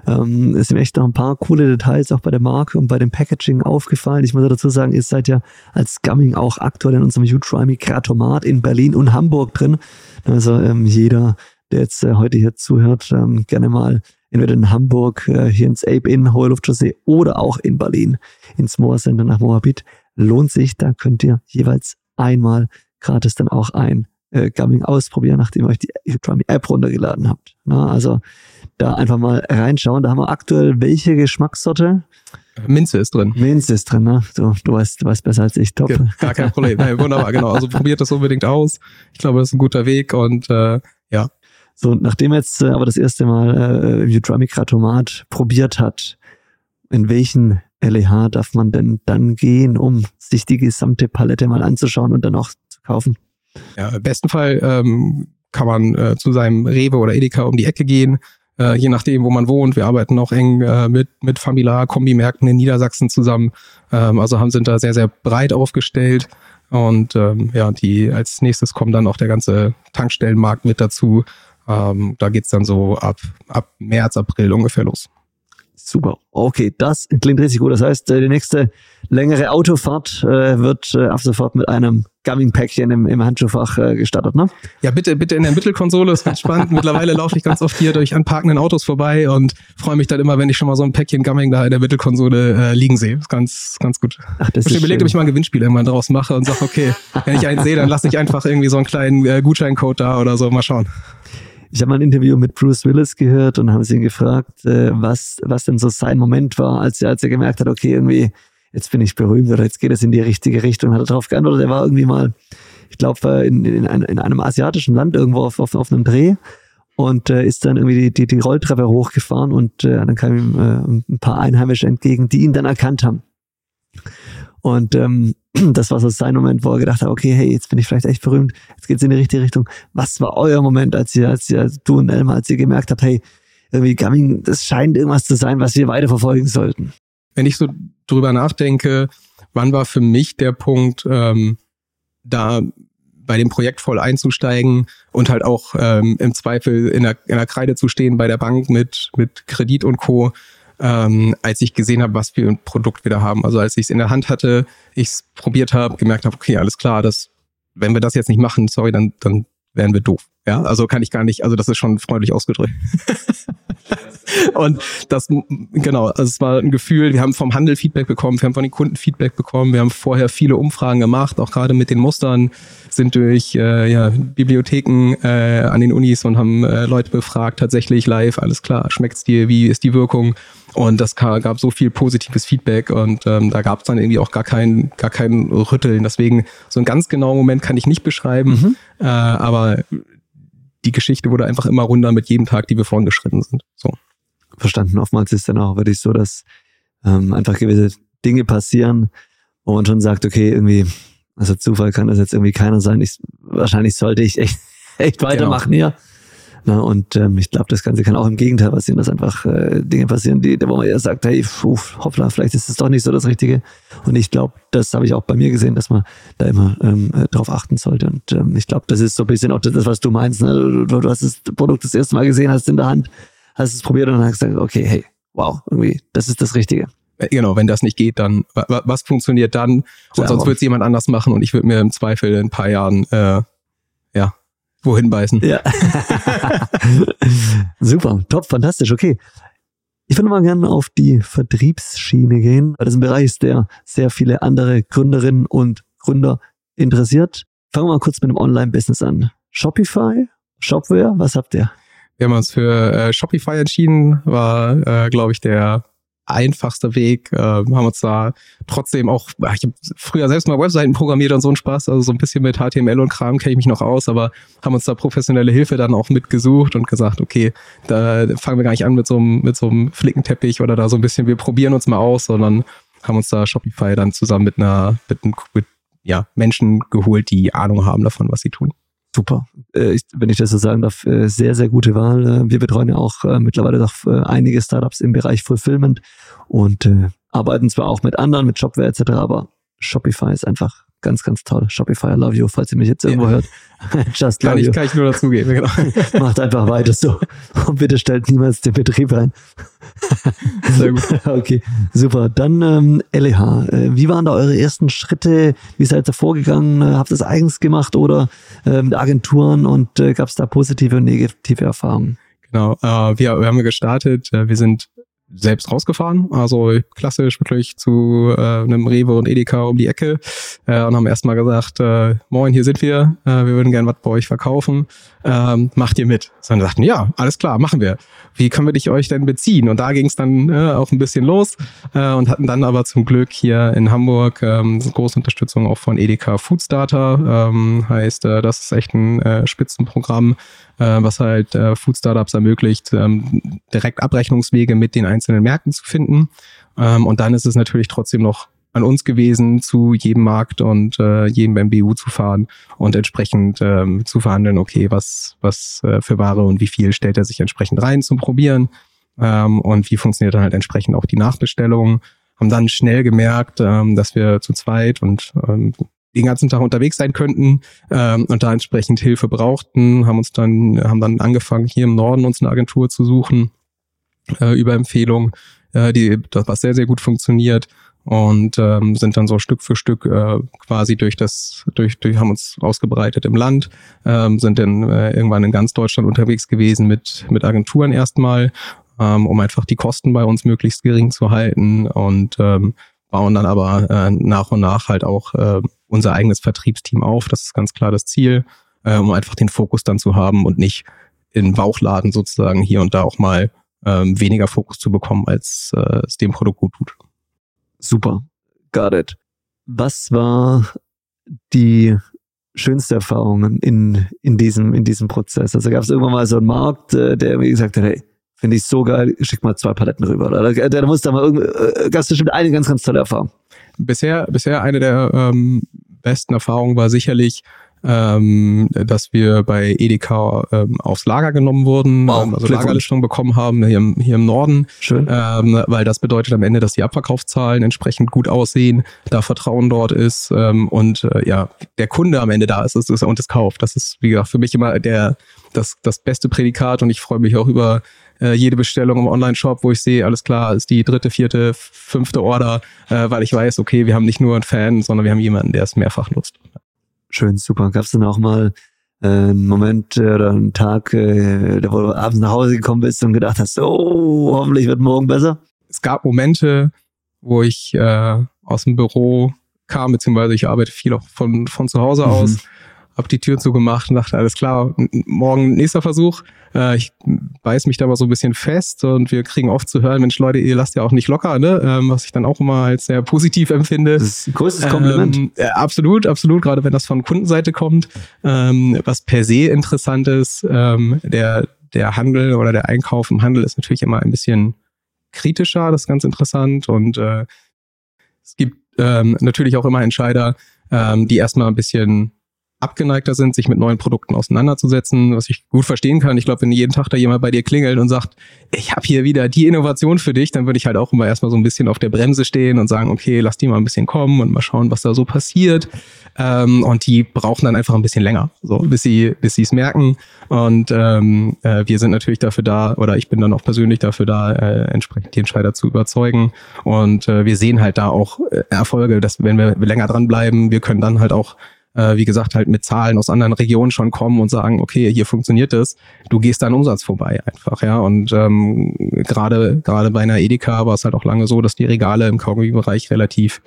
ähm, ist mir echt noch ein paar coole Details auch bei der Marke und bei dem Packaging aufgefallen. Ich muss dazu sagen, ihr seid ja als Gumming auch aktuell in unserem Huge Rimy Gratomat in Berlin und Hamburg drin. Also ähm, jeder, der jetzt äh, heute hier zuhört, ähm, gerne mal entweder in Hamburg, äh, hier ins Ape Inn, Hohe Luftchaussee oder auch in Berlin ins Moa Center nach Moabit. Lohnt sich, da könnt ihr jeweils einmal gratis dann auch ein äh, Gumming ausprobieren, nachdem ihr euch die Drummy App runtergeladen habt. Na, also da einfach mal reinschauen. Da haben wir aktuell welche Geschmackssorte? Minze ist drin. Minze ist drin, ne? Du, du, weißt, du weißt besser als ich. Top. Gar kein Problem. Nein, wunderbar, genau. Also probiert das unbedingt aus. Ich glaube, das ist ein guter Weg und äh, ja, So, nachdem jetzt äh, aber das erste Mal äh, Udemy-Gratomat probiert hat, in welchen LEH darf man denn dann gehen, um sich die gesamte Palette mal anzuschauen und dann auch kaufen? Ja, im besten Fall ähm, kann man äh, zu seinem Rewe oder Edeka um die Ecke gehen, äh, je nachdem, wo man wohnt. Wir arbeiten auch eng äh, mit, mit Familiar Kombimärkten in Niedersachsen zusammen. Ähm, also haben, sind da sehr, sehr breit aufgestellt. Und ähm, ja, die als nächstes kommt dann auch der ganze Tankstellenmarkt mit dazu. Ähm, da geht's dann so ab, ab März, April ungefähr los. Super. Okay, das klingt richtig gut. Das heißt, äh, die nächste längere Autofahrt äh, wird äh, ab sofort mit einem Gumming-Päckchen im, im Handschuhfach äh, gestartet, ne? Ja, bitte, bitte in der Mittelkonsole, ist ganz spannend. <laughs> Mittlerweile laufe ich ganz oft hier durch an parkenden Autos vorbei und freue mich dann immer, wenn ich schon mal so ein Päckchen Gumming da in der Mittelkonsole äh, liegen sehe. Ist ganz, ganz gut. Ach, das Ich ist überlegt, schön. ob ich mal ein Gewinnspiel irgendwann draus mache und sage, okay, wenn ich einen sehe, dann lasse ich einfach irgendwie so einen kleinen äh, Gutscheincode da oder so. Mal schauen. Ich habe mal ein Interview mit Bruce Willis gehört und haben sie ihn gefragt, äh, was, was denn so sein Moment war, als er, als er gemerkt hat, okay, irgendwie, jetzt bin ich berühmt oder jetzt geht es in die richtige Richtung. Hat er darauf geantwortet, er war irgendwie mal, ich glaube, in, in, ein- in einem asiatischen Land irgendwo auf, auf, auf einem Dreh und äh, ist dann irgendwie die, die, die Rolltreppe hochgefahren und äh, dann kamen ihm äh, ein paar Einheimische entgegen, die ihn dann erkannt haben. Und ähm, <clears throat> das war so sein Moment, wo er gedacht hat, okay, hey, jetzt bin ich vielleicht echt berühmt, jetzt geht's in die richtige Richtung. Was war euer Moment, als ihr, als ihr, als du und Elmar, als ihr gemerkt habt, hey, irgendwie Gumming, das scheint irgendwas zu sein, was wir weiter verfolgen sollten? Wenn ich so drüber nachdenke, wann war für mich der Punkt, ähm, da bei dem Projekt voll einzusteigen und halt auch ähm, im Zweifel in der, in der Kreide zu stehen bei der Bank mit, mit Kredit und Co., ähm, als ich gesehen habe, was wir ein Produkt wieder haben. Also als ich es in der Hand hatte, ich es probiert habe, gemerkt habe, okay, alles klar, das, wenn wir das jetzt nicht machen, sorry, dann, dann wären wir doof. Ja, also kann ich gar nicht, also das ist schon freundlich ausgedrückt. <laughs> Und das, genau, also es war ein Gefühl, wir haben vom Handel Feedback bekommen, wir haben von den Kunden Feedback bekommen, wir haben vorher viele Umfragen gemacht, auch gerade mit den Mustern, sind durch äh, ja, Bibliotheken äh, an den Unis und haben äh, Leute befragt, tatsächlich live, alles klar, schmeckt's dir, wie ist die Wirkung? Und das gab so viel positives Feedback und ähm, da gab es dann irgendwie auch gar kein, gar kein Rütteln. Deswegen so einen ganz genauen Moment kann ich nicht beschreiben, äh, aber die Geschichte wurde einfach immer runder mit jedem Tag, die wir vorangeschritten sind. So. verstanden. Oftmals ist dann auch wirklich so, dass ähm, einfach gewisse Dinge passieren, wo man schon sagt, okay, irgendwie, also Zufall kann das jetzt irgendwie keiner sein. Ich, wahrscheinlich sollte ich echt, <laughs> echt weitermachen hier. Na, und ähm, ich glaube, das Ganze kann auch im Gegenteil passieren, dass einfach äh, Dinge passieren, die, wo man eher sagt, hey, puh, hoppla, vielleicht ist es doch nicht so das Richtige. Und ich glaube, das habe ich auch bei mir gesehen, dass man da immer ähm, äh, drauf achten sollte. Und ähm, ich glaube, das ist so ein bisschen auch das, was du meinst. Ne? Du, du hast das Produkt das erste Mal gesehen, hast es in der Hand, hast es probiert und dann hast gesagt, okay, hey, wow, irgendwie, das ist das Richtige. Äh, Genau, wenn das nicht geht, dann wa- wa- was funktioniert dann? Und Ja, sonst wird es jemand anders machen und ich würde mir im Zweifel in ein paar Jahren äh, ja wohin beißen. Ja. <laughs> Super, top, fantastisch, okay. Ich würde mal gerne auf die Vertriebsschiene gehen, weil das ein Bereich ist, der sehr viele andere Gründerinnen und Gründer interessiert. Fangen wir mal kurz mit dem Online-Business an. Shopify, Shopware, was habt ihr? wir haben uns für äh, Shopify entschieden, war, äh, glaube ich, der einfachster Weg, äh, haben uns da trotzdem auch, ich habe früher selbst mal Webseiten programmiert und so ein Spaß, also so ein bisschen mit HTML und Kram kenne ich mich noch aus, aber haben uns da professionelle Hilfe dann auch mitgesucht und gesagt, okay, da fangen wir gar nicht an mit so einem, mit so einem Flickenteppich oder da so ein bisschen, wir probieren uns mal aus, sondern haben uns da Shopify dann zusammen mit einer, mit, mit ja, Menschen geholt, die Ahnung haben davon, was sie tun super. Äh, ich, wenn ich das so sagen darf, äh, sehr, sehr gute Wahl. Äh, wir betreuen ja auch äh, mittlerweile doch äh, einige Startups im Bereich Fulfillment und äh, arbeiten zwar auch mit anderen, mit Shopware etc., aber Shopify ist einfach ganz, ganz toll. Shopify, I love you, falls ihr mich jetzt irgendwo ja. hört. <laughs> Just kann ich, Kann ich nur dazugeben, genau. <laughs> Macht einfach weiter so. Und bitte stellt niemals den Betrieb ein. <laughs> Sehr gut. Okay, super. Dann ähm, LEH. Äh, wie waren da eure ersten Schritte? Wie seid ihr vorgegangen? Habt ihr es eigens gemacht oder äh, mit Agenturen? Und äh, gab es da positive und negative Erfahrungen? Genau, äh, wir, wir haben gestartet. Äh, wir sind selbst rausgefahren, also klassisch wirklich zu äh, einem Rewe und Edeka um die Ecke äh, und haben erstmal gesagt, äh, moin, hier sind wir, äh, wir würden gerne was bei euch verkaufen, ähm, macht ihr mit? So, dann sagten, ja, alles klar, machen wir. Wie können wir dich euch denn beziehen? Und da ging es dann äh, auch ein bisschen los äh, und hatten dann aber zum Glück hier in Hamburg ähm, große Unterstützung auch von Edeka Foodstarter, ähm, heißt, äh, das ist echt ein äh, Spitzenprogramm, äh, was halt äh, Food Startups ermöglicht, ähm, direkt Abrechnungswege mit den einzelnen Märkten zu finden. Ähm, und dann ist es natürlich trotzdem noch an uns gewesen, zu jedem Markt und äh, jedem MBU zu fahren und entsprechend ähm, zu verhandeln, okay, was, was äh, für Ware und wie viel stellt er sich entsprechend rein zum Probieren ähm, und wie funktioniert dann halt entsprechend auch die Nachbestellung. Haben dann schnell gemerkt, ähm, dass wir zu zweit und ähm, den ganzen Tag unterwegs sein könnten ähm, und da entsprechend Hilfe brauchten, haben uns dann, haben dann angefangen, hier im Norden uns eine Agentur zu suchen äh, über Empfehlung, äh, die das was sehr, sehr gut funktioniert und ähm, sind dann so Stück für Stück äh, quasi durch das, durch, durch haben uns ausgebreitet im Land, ähm, sind dann äh, irgendwann in ganz Deutschland unterwegs gewesen mit, mit Agenturen erstmal, ähm, um einfach die Kosten bei uns möglichst gering zu halten und ähm, bauen dann aber äh, nach und nach halt auch äh, unser eigenes Vertriebsteam auf. Das ist ganz klar das Ziel, äh, um einfach den Fokus dann zu haben und nicht in Bauchladen sozusagen hier und da auch mal ähm, weniger Fokus zu bekommen, als äh, es dem Produkt gut tut. Super, got it. Was war die schönste Erfahrung in, in, diesem, in diesem Prozess? Also gab es irgendwann mal so einen Markt, äh, der mir gesagt hat, hey, finde ich so geil, schick mal zwei Paletten rüber. Oder da, da muss da mal irgendwie, äh, gab es bestimmt eine ganz, ganz tolle Erfahrung. Bisher, bisher eine der ähm, besten Erfahrungen war sicherlich, ähm, dass wir bei Edeka ähm, aufs Lager genommen wurden, wow, ähm, also Lagerlistung bekommen haben hier im, hier im Norden. Schön. Ähm, weil das bedeutet am Ende, dass die Abverkaufszahlen entsprechend gut aussehen, da Vertrauen dort ist ähm, und äh, ja, der Kunde am Ende da ist, ist, ist und es kauft. Das ist, wie gesagt, für mich immer der das, das beste Prädikat und ich freue mich auch über äh, jede Bestellung im Online-Shop, wo ich sehe, alles klar, ist die dritte, vierte, fünfte Order, äh, weil ich weiß, okay, wir haben nicht nur einen Fan, sondern wir haben jemanden, der es mehrfach nutzt. Schön, super. Gab es dann auch mal äh, einen Moment äh, oder einen Tag, äh, wo du abends nach Hause gekommen bist und gedacht hast, oh, hoffentlich wird morgen besser? Es gab Momente, wo ich äh, aus dem Büro kam, beziehungsweise ich arbeite viel auch von, von zu Hause mhm. Habe die Tür zugemacht und dachte, alles klar, morgen nächster Versuch. Äh, ich beiß mich da aber so ein bisschen fest und wir kriegen oft zu hören, Mensch, Leute, ihr lasst ja auch nicht locker, ne? Ähm, was ich dann auch immer als sehr positiv empfinde. Das ist ein größtes Kompliment. Ähm, ja, absolut, absolut, gerade wenn das von Kundenseite kommt. Ähm, was per se interessant ist, ähm, der, der Handel oder der Einkauf im Handel ist natürlich immer ein bisschen kritischer, das ist ganz interessant und äh, es gibt ähm, natürlich auch immer Entscheider, ähm, die erstmal ein bisschen abgeneigter sind, sich mit neuen Produkten auseinanderzusetzen, was ich gut verstehen kann. Ich glaube, wenn jeden Tag da jemand bei dir klingelt und sagt, ich habe hier wieder die Innovation für dich, dann würde ich halt auch immer erstmal so ein bisschen auf der Bremse stehen und sagen, okay, lass die mal ein bisschen kommen und mal schauen, was da so passiert. Ähm, und die brauchen dann einfach ein bisschen länger, so bis sie bis sie es merken. Und ähm, äh, wir sind natürlich dafür da, oder ich bin dann auch persönlich dafür da, äh, entsprechend die Entscheider zu überzeugen. Und äh, wir sehen halt da auch äh, Erfolge, dass wenn wir länger dranbleiben, wir können dann halt auch äh, wie gesagt, halt mit Zahlen aus anderen Regionen schon kommen und sagen, okay, hier funktioniert es, du gehst deinen Umsatz vorbei einfach, ja. Und ähm, gerade gerade bei einer Edeka war es halt auch lange so, dass die Regale im Kaugummi-Bereich relativ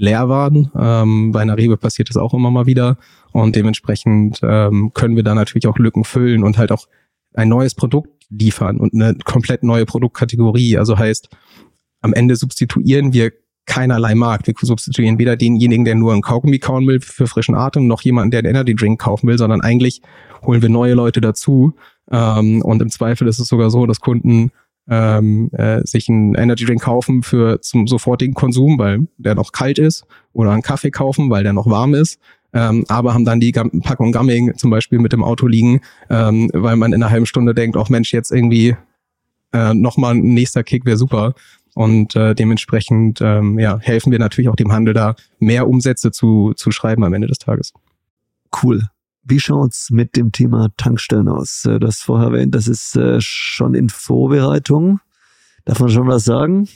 leer waren. Ähm, bei einer Rewe passiert das auch immer mal wieder. Und dementsprechend ähm, können wir da natürlich auch Lücken füllen und halt auch ein neues Produkt liefern und eine komplett neue Produktkategorie. Also heißt, am Ende substituieren wir keinerlei Markt. Wir substituieren weder denjenigen, der nur einen Kaugummi kauen will für frischen Atem, noch jemanden, der einen Energy Drink kaufen will, sondern eigentlich holen wir neue Leute dazu. Ähm, und im Zweifel ist es sogar so, dass Kunden ähm, äh, sich einen Energy Drink kaufen für zum sofortigen Konsum, weil der noch kalt ist, oder einen Kaffee kaufen, weil der noch warm ist. Ähm, aber haben dann die Packung Gumming zum Beispiel mit dem Auto liegen, ähm, weil man in einer halben Stunde denkt, auch Mensch, jetzt irgendwie äh, nochmal ein nächster Kick wäre super. Und äh, dementsprechend ähm, ja, helfen wir natürlich auch dem Handel da, mehr Umsätze zu, zu schreiben am Ende des Tages. Cool. Wie schaut's mit dem Thema Tankstellen aus? Äh, du hast vorher erwähnt, das ist äh, schon in Vorbereitung. Darf man schon was sagen?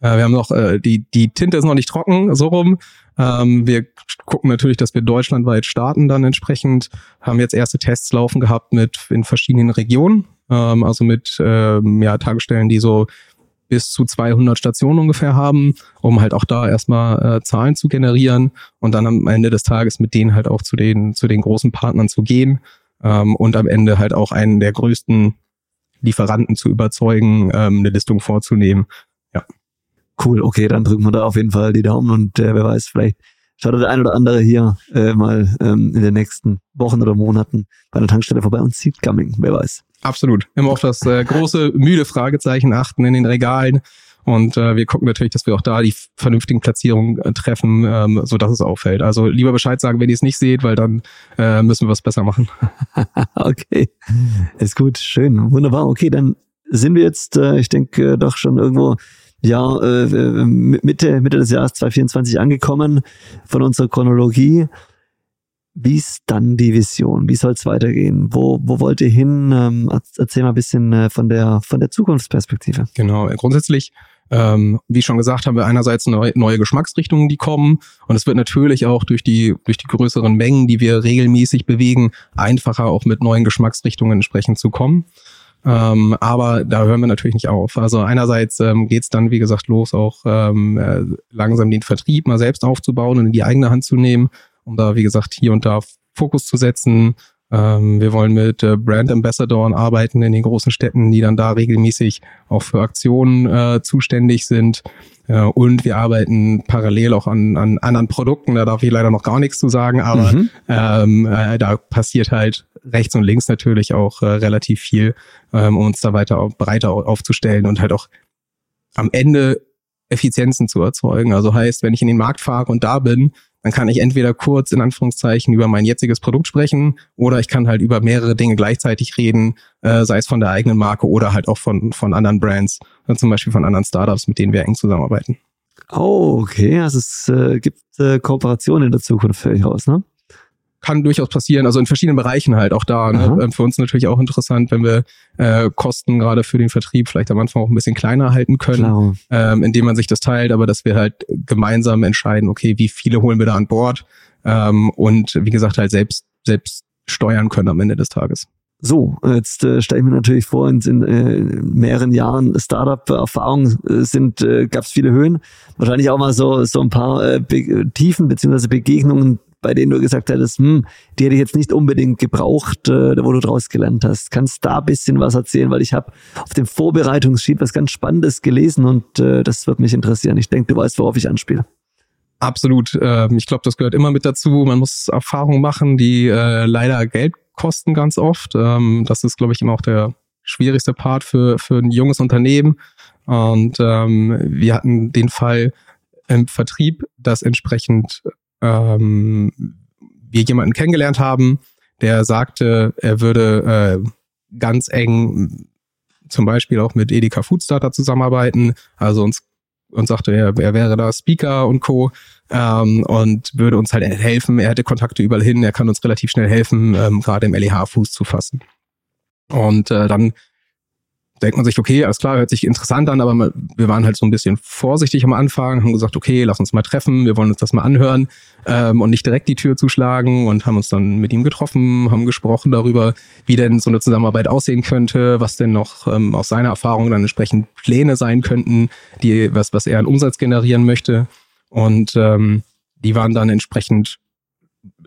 Äh, wir haben noch, äh, die, die Tinte ist noch nicht trocken, so rum. Ähm, wir gucken natürlich, dass wir deutschlandweit starten dann entsprechend. Haben jetzt erste Tests laufen gehabt mit in verschiedenen Regionen, ähm, also mit ähm, ja, Tankstellen, die so bis zu 200 Stationen ungefähr haben, um halt auch da erstmal äh, Zahlen zu generieren und dann am Ende des Tages mit denen halt auch zu den, zu den großen Partnern zu gehen ähm, und am Ende halt auch einen der größten Lieferanten zu überzeugen, ähm, eine Listung vorzunehmen. Ja. Cool, okay, dann drücken wir da auf jeden Fall die Daumen und äh, wer weiß, vielleicht schaut der ein oder andere hier äh, mal ähm, in den nächsten Wochen oder Monaten bei einer Tankstelle vorbei und sieht Gumming, wer weiß. Absolut. Immer auf das äh, große, müde Fragezeichen achten in den Regalen. Und äh, wir gucken natürlich, dass wir auch da die vernünftigen Platzierungen äh, treffen, ähm, so dass es auffällt. Also lieber Bescheid sagen, wenn ihr es nicht seht, weil dann äh, müssen wir was besser machen. <laughs> okay, ist gut, schön, wunderbar. Okay, dann sind wir jetzt, äh, ich denke, doch schon irgendwo ja äh, äh Mitte Mitte des Jahres 2024 angekommen von unserer Chronologie. Wie ist dann die Vision? Wie soll es weitergehen? Wo, wo wollt ihr hin? Ähm, erzähl mal ein bisschen äh, von, der, von der Zukunftsperspektive. Genau, grundsätzlich, ähm, wie schon gesagt, haben wir einerseits neue, neue Geschmacksrichtungen, die kommen. Und es wird natürlich auch durch die, durch die größeren Mengen, die wir regelmäßig bewegen, einfacher auch mit neuen Geschmacksrichtungen entsprechend zu kommen. Ähm, aber da hören wir natürlich nicht auf. Also einerseits ähm, geht es dann, wie gesagt, los, auch ähm, äh, langsam den Vertrieb mal selbst aufzubauen und in die eigene Hand zu nehmen um da, wie gesagt, hier und da Fokus zu setzen. Ähm, wir wollen mit äh, Brand Ambassadoren arbeiten in den großen Städten, die dann da regelmäßig auch für Aktionen äh, zuständig sind. Äh, und wir arbeiten parallel auch an, an anderen Produkten. Da darf ich leider noch gar nichts zu sagen, aber mhm. ähm, äh, da passiert halt rechts und links natürlich auch äh, relativ viel, ähm, um uns da weiter breiter aufzustellen und halt auch am Ende Effizienzen zu erzeugen. Also heißt, wenn ich in den Markt fahre und da bin, dann kann ich entweder kurz in Anführungszeichen über mein jetziges Produkt sprechen oder ich kann halt über mehrere Dinge gleichzeitig reden, äh, sei es von der eigenen Marke oder halt auch von, von anderen Brands, äh, zum Beispiel von anderen Startups, mit denen wir eng zusammenarbeiten. Oh, okay. Also es äh, gibt äh, Kooperationen in der Zukunft für euch aus, ne? Kann durchaus passieren, also in verschiedenen Bereichen halt auch da. Ne? Ähm, für uns natürlich auch interessant, wenn wir äh, Kosten gerade für den Vertrieb vielleicht am Anfang auch ein bisschen kleiner halten können, ähm, indem man sich das teilt, aber dass wir halt gemeinsam entscheiden, okay, wie viele holen wir da an Bord ähm, und wie gesagt halt selbst selbst steuern können am Ende des Tages. So, jetzt äh, stelle ich mir natürlich vor, in, in äh, mehreren Jahren Startup-Erfahrung äh, sind, äh, gab es viele Höhen, wahrscheinlich auch mal so so ein paar äh, Be Tiefen beziehungsweise Begegnungen, bei denen du gesagt hättest, hm, die hätte ich jetzt nicht unbedingt gebraucht, äh, wo du draus gelernt hast. Kannst da ein bisschen was erzählen, weil ich habe auf dem Vorbereitungssheet was ganz Spannendes gelesen und äh, das wird mich interessieren. Ich denke, du weißt, worauf ich anspiele. Absolut. Ähm, ich glaube, das gehört immer mit dazu. Man muss Erfahrungen machen, die äh, leider Geld kosten ganz oft. Ähm, das ist, glaube ich, immer auch der schwierigste Part für, für ein junges Unternehmen. Und ähm, wir hatten den Fall im Vertrieb, dass entsprechend ähm, wir jemanden kennengelernt haben, der sagte, er würde äh, ganz eng zum Beispiel auch mit Edeka Foodstarter zusammenarbeiten, also uns und sagte, er, er wäre da Speaker und Co. Ähm, und würde uns halt helfen. Er hätte Kontakte überall hin, er kann uns relativ schnell helfen, ähm, gerade im LEH Fuß zu fassen. Und äh, dann denkt man sich, okay, alles klar, hört sich interessant an, aber wir waren halt so ein bisschen vorsichtig am Anfang, haben gesagt, okay, lass uns mal treffen, wir wollen uns das mal anhören ähm, und nicht direkt die Tür zuschlagen und haben uns dann mit ihm getroffen, haben gesprochen darüber, wie denn so eine Zusammenarbeit aussehen könnte, was denn noch ähm, aus seiner Erfahrung dann entsprechend Pläne sein könnten, die was, was er an Umsatz generieren möchte. Und ähm, die waren dann entsprechend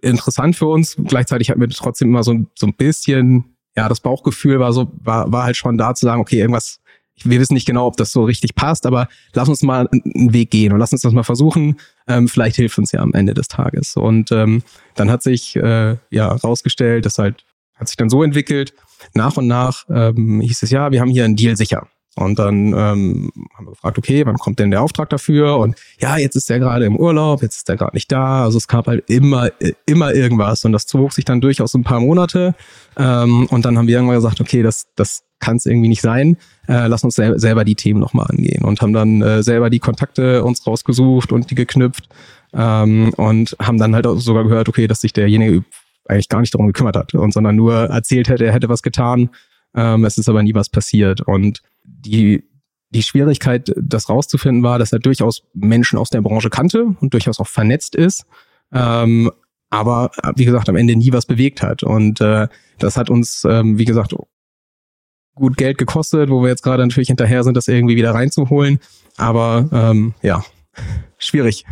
interessant für uns. Gleichzeitig hatten wir trotzdem immer so, so ein bisschen ja, das Bauchgefühl war so, war, war halt schon da zu sagen, okay, irgendwas, wir wissen nicht genau, ob das so richtig passt, aber lass uns mal einen Weg gehen und lass uns das mal versuchen. Ähm, vielleicht hilft uns ja am Ende des Tages. Und ähm, dann hat sich äh, ja rausgestellt, das halt hat sich dann so entwickelt. Nach und nach ähm, hieß es ja, wir haben hier einen Deal sicher. Und dann ähm, haben wir gefragt, okay, wann kommt denn der Auftrag dafür? Und ja, jetzt ist der gerade im Urlaub, jetzt ist der gerade nicht da. Also es gab halt immer, immer irgendwas. Und das zog sich dann durchaus ein paar Monate. Ähm, und dann haben wir irgendwann gesagt, okay, das, das kann es irgendwie nicht sein. Äh, lass uns sel selber die Themen nochmal angehen. Und haben dann äh, selber die Kontakte uns rausgesucht und die geknüpft. Ähm, und haben dann halt auch sogar gehört, okay, dass sich derjenige eigentlich gar nicht darum gekümmert hat, und sondern nur erzählt hätte, er hätte was getan. Ähm, es ist aber nie was passiert. Und die, die Schwierigkeit, das rauszufinden, war, dass er durchaus Menschen aus der Branche kannte und durchaus auch vernetzt ist. Ähm, aber wie gesagt, am Ende nie was bewegt hat. Und äh, das hat uns, ähm, wie gesagt, gut Geld gekostet, wo wir jetzt gerade natürlich hinterher sind, das irgendwie wieder reinzuholen. Aber ähm, ja, schwierig.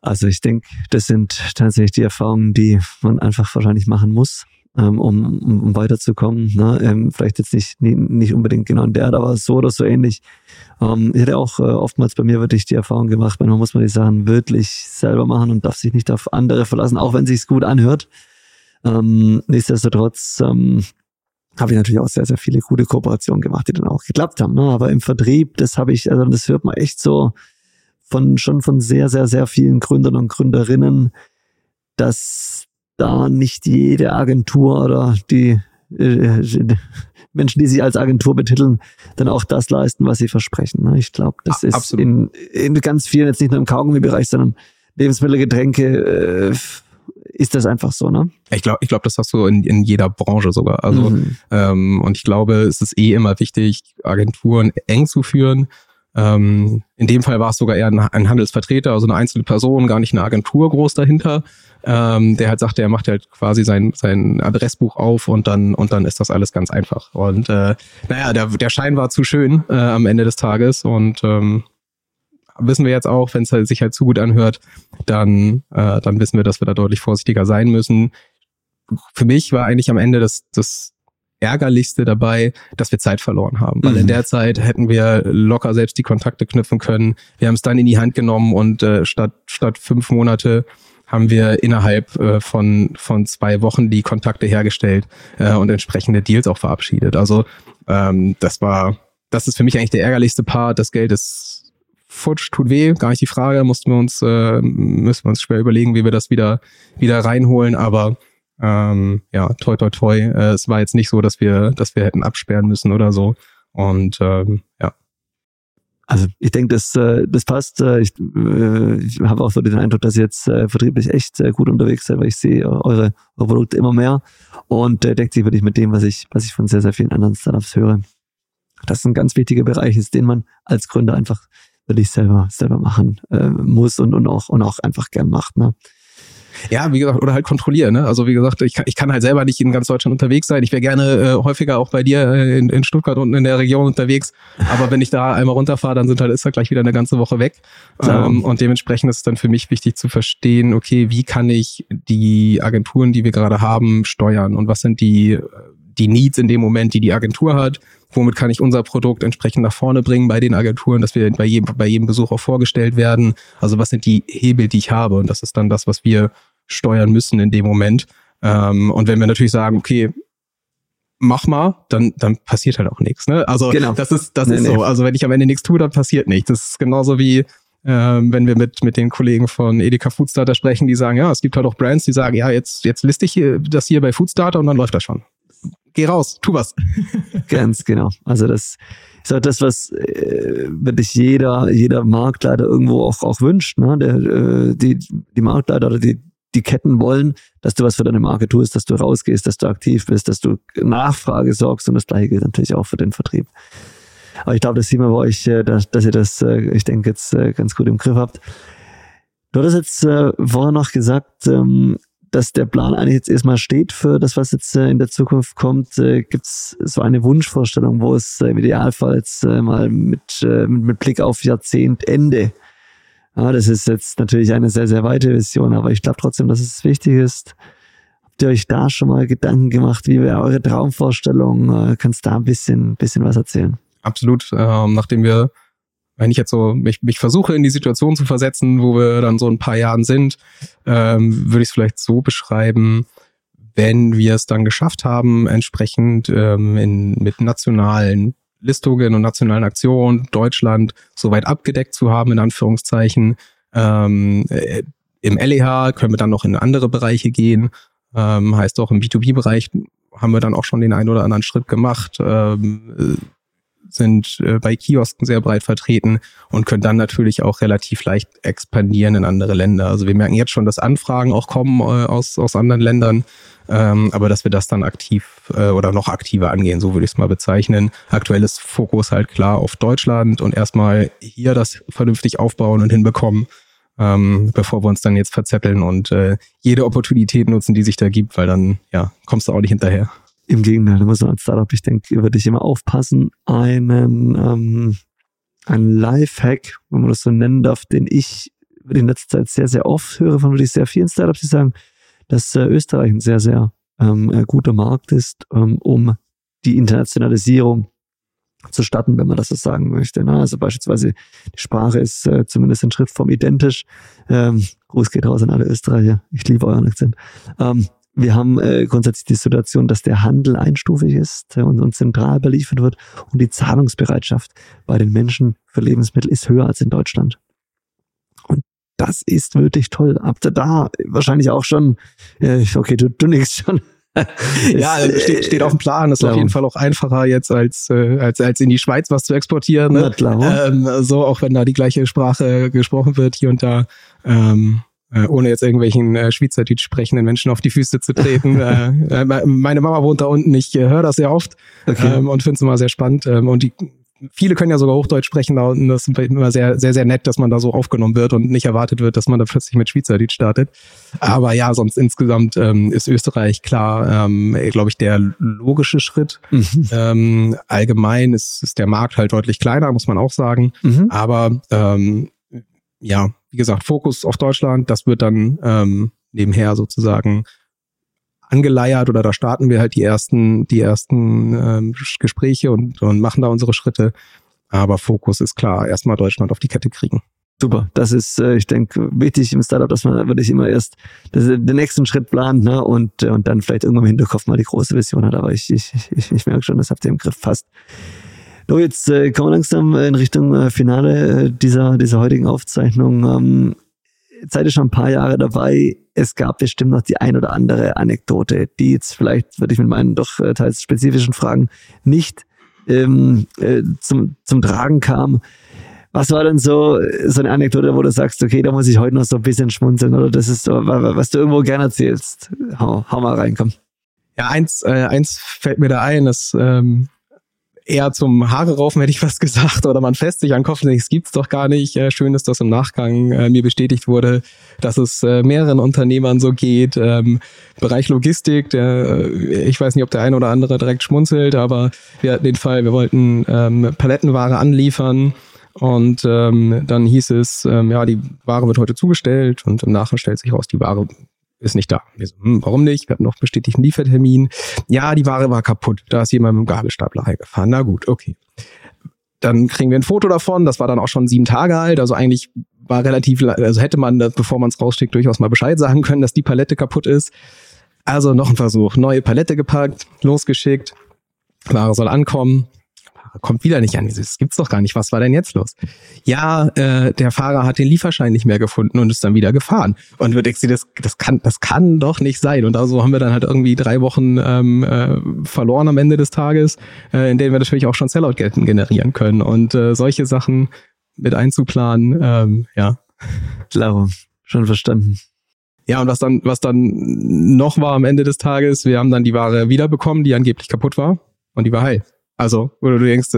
Also ich denke, das sind tatsächlich die Erfahrungen, die man einfach wahrscheinlich machen muss ähm, um, um weiterzukommen. Ne? Ähm, vielleicht jetzt nicht, nicht unbedingt genau in der, aber so oder so ähnlich. Ähm, ich hatte auch äh, oftmals bei mir wirklich die Erfahrung gemacht, manchmal muss man die Sachen wirklich selber machen und darf sich nicht auf andere verlassen, auch wenn sich's gut anhört. Ähm, nichtsdestotrotz ähm, habe ich natürlich auch sehr, sehr viele gute Kooperationen gemacht, die dann auch geklappt haben. Ne? Aber im Vertrieb, das habe ich, also das hört man echt so von schon von sehr, sehr, sehr vielen Gründern und Gründerinnen, dass da nicht jede Agentur oder die äh, Menschen, die sich als Agentur betiteln, dann auch das leisten, was sie versprechen. Ne? Ich glaube, das ist in, in ganz vielen, jetzt nicht nur im Kaugummi-Bereich, sondern Lebensmittel, Getränke, äh, ist das einfach so, ne? Ich glaube, ich glaube, das hast du in, in jeder Branche sogar. Also mhm. ähm, und ich glaube, es ist eh immer wichtig, Agenturen eng zu führen. Ähm, in dem Fall war es sogar eher ein, ein Handelsvertreter, also eine einzelne Person, gar nicht eine Agentur groß dahinter ähm, der halt sagte, er macht halt quasi sein, sein Adressbuch auf und dann, und dann ist das alles ganz einfach. Und äh, naja, der, der Schein war zu schön äh, am Ende des Tages und ähm, wissen wir jetzt auch, wenn es halt sich halt zu gut anhört, dann, äh, dann wissen wir, dass wir da deutlich vorsichtiger sein müssen. Für mich war eigentlich am Ende das, das Ärgerlichste dabei, dass wir Zeit verloren haben. Weil mhm. in der Zeit hätten wir locker selbst die Kontakte knüpfen können. Wir haben es dann in die Hand genommen und äh, statt, statt fünf Monate haben wir innerhalb äh, von, von zwei Wochen die Kontakte hergestellt äh, und entsprechende Deals auch verabschiedet. Also ähm, das war, das ist für mich eigentlich der ärgerlichste Part. Das Geld ist futsch, tut weh, gar nicht die Frage. Mussten wir uns, äh, müssen wir uns schwer überlegen, wie wir das wieder, wieder reinholen. Aber ähm, ja, toi toi toi. Äh, es war jetzt nicht so, dass wir, dass wir hätten absperren müssen oder so. Und ähm, ja, also ich denke, das, äh, das passt. Äh, ich, äh, ich habe auch so den Eindruck, dass ihr jetzt vertrieblich echt gut unterwegs seid, weil ich sehe eure, eure Produkte immer mehr und deckt sich wirklich mit dem, was ich, was ich von sehr, sehr vielen anderen Startups höre. Das ist ein ganz wichtiger Bereich ist, den man als Gründer einfach wirklich selber, selber machen muss und, und, auch, und auch einfach gern macht. Ne? Ja, wie gesagt, oder halt kontrollieren. Ne? Also wie gesagt, ich kann, ich kann halt selber nicht in ganz Deutschland unterwegs sein. Ich wäre gerne äh, häufiger auch bei dir äh, in, in Stuttgart unten in der Region unterwegs. Aber wenn ich da einmal runterfahre, dann sind halt, ist halt gleich wieder eine ganze Woche weg. Ähm, und dementsprechend ist es dann für mich wichtig zu verstehen, okay, wie kann ich die Agenturen, die wir gerade haben, steuern und was sind die die Needs in dem Moment, die die Agentur hat. Womit kann ich unser Produkt entsprechend nach vorne bringen bei den Agenturen, dass wir bei jedem, bei jedem Besuch auch vorgestellt werden. Also was sind die Hebel, die ich habe? Und das ist dann das, was wir steuern müssen in dem Moment. Ähm, und wenn wir natürlich sagen, okay, mach mal, dann, dann passiert halt auch nichts. Ne? Also genau. das ist, das nee, ist nee. so. Also wenn ich am Ende nichts tue, dann passiert nichts. Das ist genauso wie ähm, wenn wir mit, mit den Kollegen von Edeka Foodstarter sprechen, die sagen, ja, es gibt halt auch Brands, die sagen, ja, jetzt, jetzt liste ich hier, das hier bei Foodstarter und dann läuft das schon geh raus, tu was. <laughs> Ganz genau. Also das ist auch das, was äh, wirklich jeder, jeder Marktleiter irgendwo auch, auch wünscht. Ne? Der, äh, die, die Marktleiter oder die, die Ketten wollen, dass du was für deine Marke tust, dass du rausgehst, dass du aktiv bist, dass du Nachfrage sorgst und das gleiche gilt natürlich auch für den Vertrieb. Aber ich glaube, das sieht man bei euch, äh, dass, dass ihr das, äh, ich denke, jetzt äh, ganz gut im Griff habt. Du hattest jetzt vorher noch gesagt, ähm, dass der Plan eigentlich jetzt erstmal steht für das, was jetzt in der Zukunft kommt. Gibt es so eine Wunschvorstellung, wo es im Idealfall jetzt mal mit, mit Blick auf Jahrzehntende, ja, das ist jetzt natürlich eine sehr, sehr weite Vision, aber ich glaube trotzdem, dass es wichtig ist. Habt ihr euch da schon mal Gedanken gemacht? Wie wäre eure Traumvorstellung? Äh, kannst du da ein bisschen, bisschen was erzählen? Absolut. Ähm, nachdem wir, wenn ich jetzt so mich, mich versuche, in die Situation zu versetzen, wo wir dann so ein paar Jahren sind, ähm, würde ich es vielleicht so beschreiben, wenn wir es dann geschafft haben, entsprechend ähm, in, mit nationalen Listungen und nationalen Aktionen Deutschland soweit abgedeckt zu haben, in Anführungszeichen. Ähm, äh, Im LEH können wir dann noch in andere Bereiche gehen. Ähm, heißt auch im B2B-Bereich haben wir dann auch schon den einen oder anderen Schritt gemacht, ähm, äh, sind äh, bei Kiosken sehr breit vertreten und können dann natürlich auch relativ leicht expandieren in andere Länder. Also wir merken jetzt schon, dass Anfragen auch kommen äh, aus, aus anderen Ländern, ähm, aber dass wir das dann aktiv äh, oder noch aktiver angehen, so würde ich es mal bezeichnen. Aktuelles Fokus halt klar auf Deutschland und erstmal hier das vernünftig aufbauen und hinbekommen, ähm, bevor wir uns dann jetzt verzetteln und äh, jede Opportunität nutzen, die sich da gibt, weil dann ja kommst du auch nicht hinterher. Im Gegenteil, da muss man als Startup, ich denke, würde ich immer aufpassen, einen, ähm, einen Lifehack, wenn man das so nennen darf, den ich in letzter Zeit sehr, sehr oft höre von wirklich sehr vielen Startups, die sagen, dass äh, Österreich ein sehr, sehr ähm, äh, guter Markt ist, ähm, um die Internationalisierung zu starten, wenn man das so sagen möchte. Ne? Also beispielsweise die Sprache ist äh, zumindest in Schriftform identisch. Ähm, Gruß geht raus an alle Österreicher. Ich liebe euren Akzent. Ähm, wir haben äh, grundsätzlich die Situation, dass der Handel einstufig ist äh, und, und zentral beliefert wird und die Zahlungsbereitschaft bei den Menschen für Lebensmittel ist höher als in Deutschland. Das ist wirklich toll. Habt ihr da wahrscheinlich auch schon, äh, okay, du, du nix schon. <laughs> ja, steht, steht auf dem Plan. Ist auf jeden Fall auch einfacher jetzt als, äh, als, als in die Schweiz was zu exportieren. Ne? Ähm, so, auch wenn da die gleiche Sprache gesprochen wird hier und da. Ähm, äh, ohne jetzt irgendwelchen äh, Schweizerdeutsch sprechenden Menschen auf die Füße zu treten. <laughs> äh, äh meine Mama wohnt da unten, ich äh, höre das sehr oft okay. ähm, und finde es immer sehr spannend. Ähm, und die viele können ja sogar Hochdeutsch sprechen da unten. Das ist immer sehr, sehr, sehr nett, dass man da so aufgenommen wird und nicht erwartet wird, dass man da plötzlich mit Schweizerdeutsch startet. Aber ja, sonst insgesamt ähm, ist Österreich klar, ähm, glaube ich, der logische Schritt. Mhm. Ähm, allgemein ist, ist der Markt halt deutlich kleiner, muss man auch sagen. Mhm. Aber ähm, ja, wie gesagt, Fokus auf Deutschland, das wird dann ähm, nebenher sozusagen angeleiert oder da starten wir halt die ersten, die ersten ähm, Gespräche und, und machen da unsere Schritte. Aber Fokus ist klar, erstmal Deutschland auf die Kette kriegen. Super, das ist, äh, ich denke, wichtig im Startup, dass man wirklich immer erst das, den nächsten Schritt plant ne? und, und dann vielleicht irgendwann im Hinterkopf mal die große Vision hat. Aber ich, ich, ich, ich merke schon, das habt ihr im Griff fast. So, jetzt äh, kommen wir langsam in Richtung äh, Finale äh, dieser, dieser heutigen Aufzeichnung. Ähm, seid ihr schon ein paar Jahre dabei. Es gab bestimmt noch die ein oder andere Anekdote, die jetzt vielleicht, würde ich mit meinen doch äh, teils spezifischen Fragen nicht ähm, äh, zum, zum Tragen kam. Was war denn so, so eine Anekdote, wo du sagst, okay, da muss ich heute noch so ein bisschen schmunzeln oder das ist so, was du irgendwo gerne erzählst? Hau, hau mal rein, komm. Ja, eins, äh, eins fällt mir da ein, das ähm, eher zum Haare raufen, hätte ich fast gesagt, oder man fässt sich an den Kopf und denkt, es gibt's doch gar nicht. Äh, schön ist, dass im Nachgang äh, mir bestätigt wurde, dass es äh, mehreren Unternehmern so geht. Ähm, Bereich Logistik, der, ich weiß nicht, ob der eine oder andere direkt schmunzelt, aber wir hatten den Fall, wir wollten ähm, Palettenware anliefern. Und ähm, dann hieß es, ähm, ja, die Ware wird heute zugestellt und im Nachhinein stellt sich raus, die Ware ist nicht da. So, hm, warum nicht? Wir hatten noch bestätigten Liefertermin. Ja, die Ware war kaputt. Da ist jemand mit dem Gabelstapler reingefahren. Na gut, okay. Dann kriegen wir ein Foto davon. Das war dann auch schon sieben Tage alt. Also eigentlich war relativ, also hätte man, bevor man es rausschickt, durchaus mal Bescheid sagen können, dass die Palette kaputt ist. Also noch ein Versuch. Neue Palette gepackt, losgeschickt. Ware soll ankommen kommt wieder nicht an. Das gibt's doch gar nicht. Was war denn jetzt los? Ja, äh, der Fahrer hat den Lieferschein nicht mehr gefunden und ist dann wieder gefahren. Und du denkst dir, das, das kann, das kann doch nicht sein. Und also haben wir dann halt irgendwie drei Wochen ähm, äh, verloren am Ende des Tages, äh, in denen wir natürlich auch schon Sellout-Gelden generieren können. Und äh, solche Sachen mit einzuplanen, ähm, ja. Klar, schon verstanden. Ja, und was dann, was dann noch war am Ende des Tages, wir haben dann die Ware wiederbekommen, die angeblich kaputt war und die war heil. Also, wo du denkst,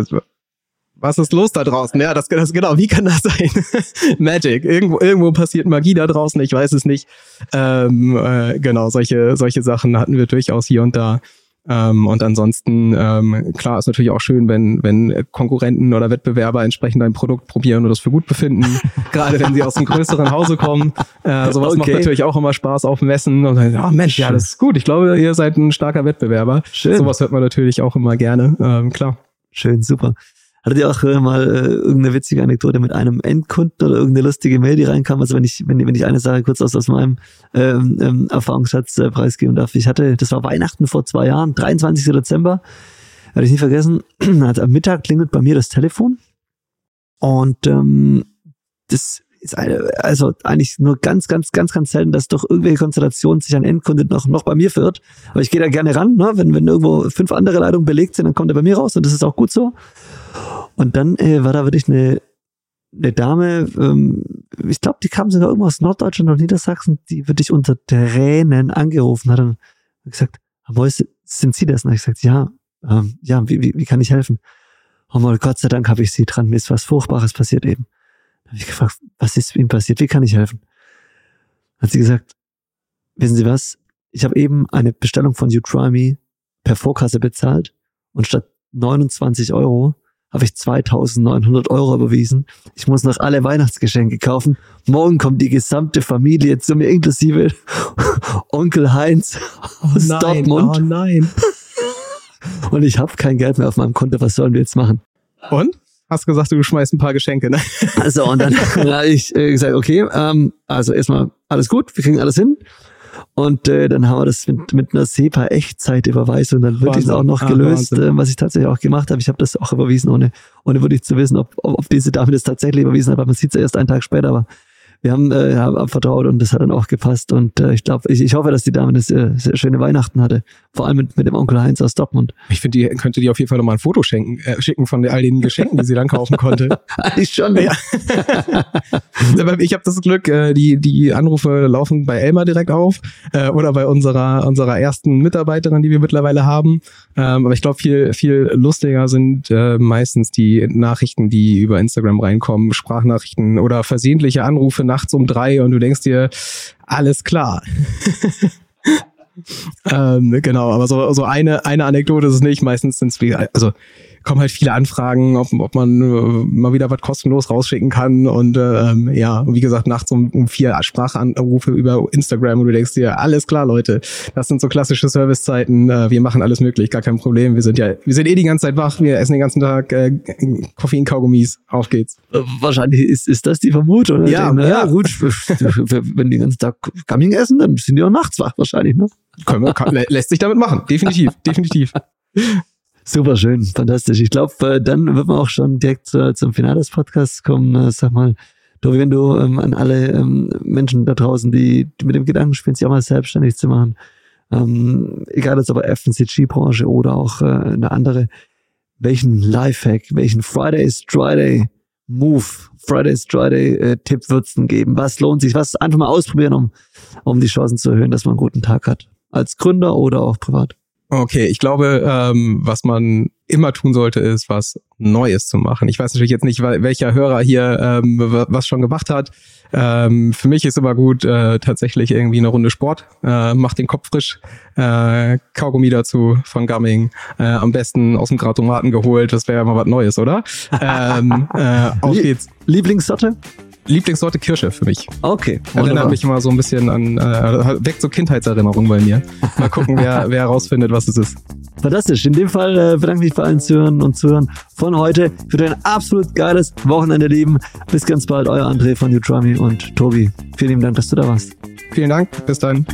was ist los da draußen? Ja, das, das genau, wie kann das sein? <laughs> Magic. Irgendwo, irgendwo passiert Magie da draußen, ich weiß es nicht. Ähm, äh, genau, solche, solche Sachen hatten wir durchaus hier und da. Ähm, und ansonsten, ähm, klar, ist natürlich auch schön, wenn, wenn Konkurrenten oder Wettbewerber entsprechend ein Produkt probieren und das für gut befinden, <laughs> gerade wenn sie aus einem größeren Hause kommen. Äh, sowas okay. macht natürlich auch immer Spaß auf Messen und dann, oh Mensch, ja, das ist gut. Ich glaube, ihr seid ein starker Wettbewerber. Schön. Sowas hört man natürlich auch immer gerne, ähm, klar. Schön, super. Hattet ihr auch äh, mal äh, irgendeine witzige Anekdote mit einem Endkunden oder irgendeine lustige Mail, die reinkam? Also wenn ich, wenn, wenn ich eine Sache kurz aus, aus meinem ähm, ähm, Erfahrungsschatz äh, preisgeben darf. Ich hatte, das war Weihnachten vor zwei Jahren, 23. Dezember, werde ich nie vergessen, <clears throat> hat am Mittag klingelt bei mir das Telefon und ähm, das ist eine, also eigentlich nur ganz, ganz, ganz, ganz selten, dass durch irgendwelche Konstellationen sich ein Endkunde noch, noch bei mir verirrt. Aber ich gehe da gerne ran, ne? wenn, wenn irgendwo fünf andere Leitungen belegt sind, dann kommt er bei mir raus und das ist auch gut so. Und dann äh, war da wirklich eine, eine Dame, ähm, ich glaube, die kam sogar irgendwo aus Norddeutschland oder Niedersachsen, die wirklich unter Tränen angerufen hat und gesagt, Boys, sind Sie das? Und ich gesagt, ja, ähm, ja, wie, wie, wie kann ich helfen? Oh mein Gott sei Dank habe ich Sie dran, mir ist was Furchtbares passiert eben. Da habe ich gefragt, was ist ihm passiert? Wie kann ich helfen? Hat sie gesagt, wissen Sie was? Ich habe eben eine Bestellung von You Try Me per Vorkasse bezahlt und statt 29 Euro habe ich 2900 Euro überwiesen. Ich muss noch alle Weihnachtsgeschenke kaufen. Morgen kommt die gesamte Familie zu mir, inklusive <laughs> Onkel Heinz aus oh nein, Dortmund. Oh nein. <laughs> Und ich habe kein Geld mehr auf meinem Konto. Was sollen wir jetzt machen? Und? Hast gesagt, du schmeißt ein paar Geschenke, ne? Also, und dann <laughs> habe ich äh, gesagt, okay, ähm, also erstmal alles gut, wir kriegen alles hin. Und äh, dann haben wir das mit, mit einer SEPA-Echtzeitüberweisung dann wirklich auch noch gelöst, ah, äh, was ich tatsächlich auch gemacht habe. Ich habe das auch überwiesen, ohne, ohne wirklich zu wissen, ob, ob, ob diese Dame das tatsächlich überwiesen hat, weil man sieht es ja erst einen Tag später, aber wir haben, äh, haben vertraut und das hat dann auch gepasst. Und äh, ich glaube, ich, ich hoffe, dass die Dame eine sehr, sehr schöne Weihnachten hatte. Vor allem mit, mit dem Onkel Heinz aus Dortmund. Ich finde, die könnte die auf jeden Fall nochmal ein Foto schenken, äh, schicken von all den Geschenken, die sie dann kaufen konnte. <laughs> Eigentlich schon. Ja. <laughs> ich habe das Glück, äh, die, die Anrufe laufen bei Elmar direkt auf äh, oder bei unserer, unserer ersten Mitarbeiterin, die wir mittlerweile haben. Ähm, aber ich glaube, viel, viel lustiger sind äh, meistens die Nachrichten, die über Instagram reinkommen, Sprachnachrichten oder versehentliche Anrufe nachts um drei und du denkst dir, alles klar. <laughs> ähm, genau, aber so, so eine, eine Anekdote ist es nicht. Meistens sind es, also kommen halt viele Anfragen, ob, ob man äh, mal wieder was kostenlos rausschicken kann. Und äh, ähm, ja, wie gesagt, nachts um, um vier Sprachanrufe über Instagram und du denkst dir, alles klar, Leute, das sind so klassische Servicezeiten, äh, wir machen alles möglich, gar kein Problem. Wir sind ja, wir sind eh die ganze Zeit wach, wir essen den ganzen Tag äh, Koffeinkaugummis, auf geht's. Äh, wahrscheinlich ist, ist das die Vermutung. Ja, denke, ja, gut, wenn die den ganzen Tag Kamin essen, dann sind die auch nachts wach wahrscheinlich, ne? Können wir, kann, lässt sich damit machen, definitiv, definitiv. <laughs> Super schön, fantastisch. Ich glaube, äh, dann wird man auch schon direkt zum Finale des Podcasts kommen. Äh, sag mal, Tobi, wenn du ähm, an alle ähm, Menschen da draußen, die, die mit dem Gedanken spielen, sich auch mal selbstständig zu machen, ähm, egal jetzt aber FMCG-Branche oder auch äh, eine andere, welchen Lifehack, welchen Friday is Friday Move, Friday is Friday äh, Tipp wird's denn geben? Was lohnt sich? Was einfach mal ausprobieren, um, um die Chancen zu erhöhen, dass man einen guten Tag hat? Als Gründer oder auch privat? Okay, ich glaube, ähm, was man immer tun sollte, ist was Neues zu machen. Ich weiß natürlich jetzt nicht, welcher Hörer hier ähm, was schon gemacht hat. Ähm, für mich ist immer gut, äh, tatsächlich irgendwie eine Runde Sport. Äh, macht den Kopf frisch. Äh, Kaugummi dazu von Gumming. Äh, am besten aus dem Gratomaten geholt. Das wäre ja mal was Neues, oder? ähm, äh, auf geht's. Lieblingssorte? Lieblingssorte Kirsche für mich. Okay. Erinnert mich immer so ein bisschen an, äh, weckt so Kindheitserinnerungen bei mir. Mal gucken, wer, <laughs> wer herausfindet, was es ist. Fantastisch. In dem Fall äh, bedanke ich mich bei allen Zuhörern und Zuhörern von heute für dein absolut geiles Wochenende, Lieben. Bis ganz bald, euer André von Utrami und Tobi. Vielen lieben Dank, dass du da warst. Vielen Dank. Bis dann.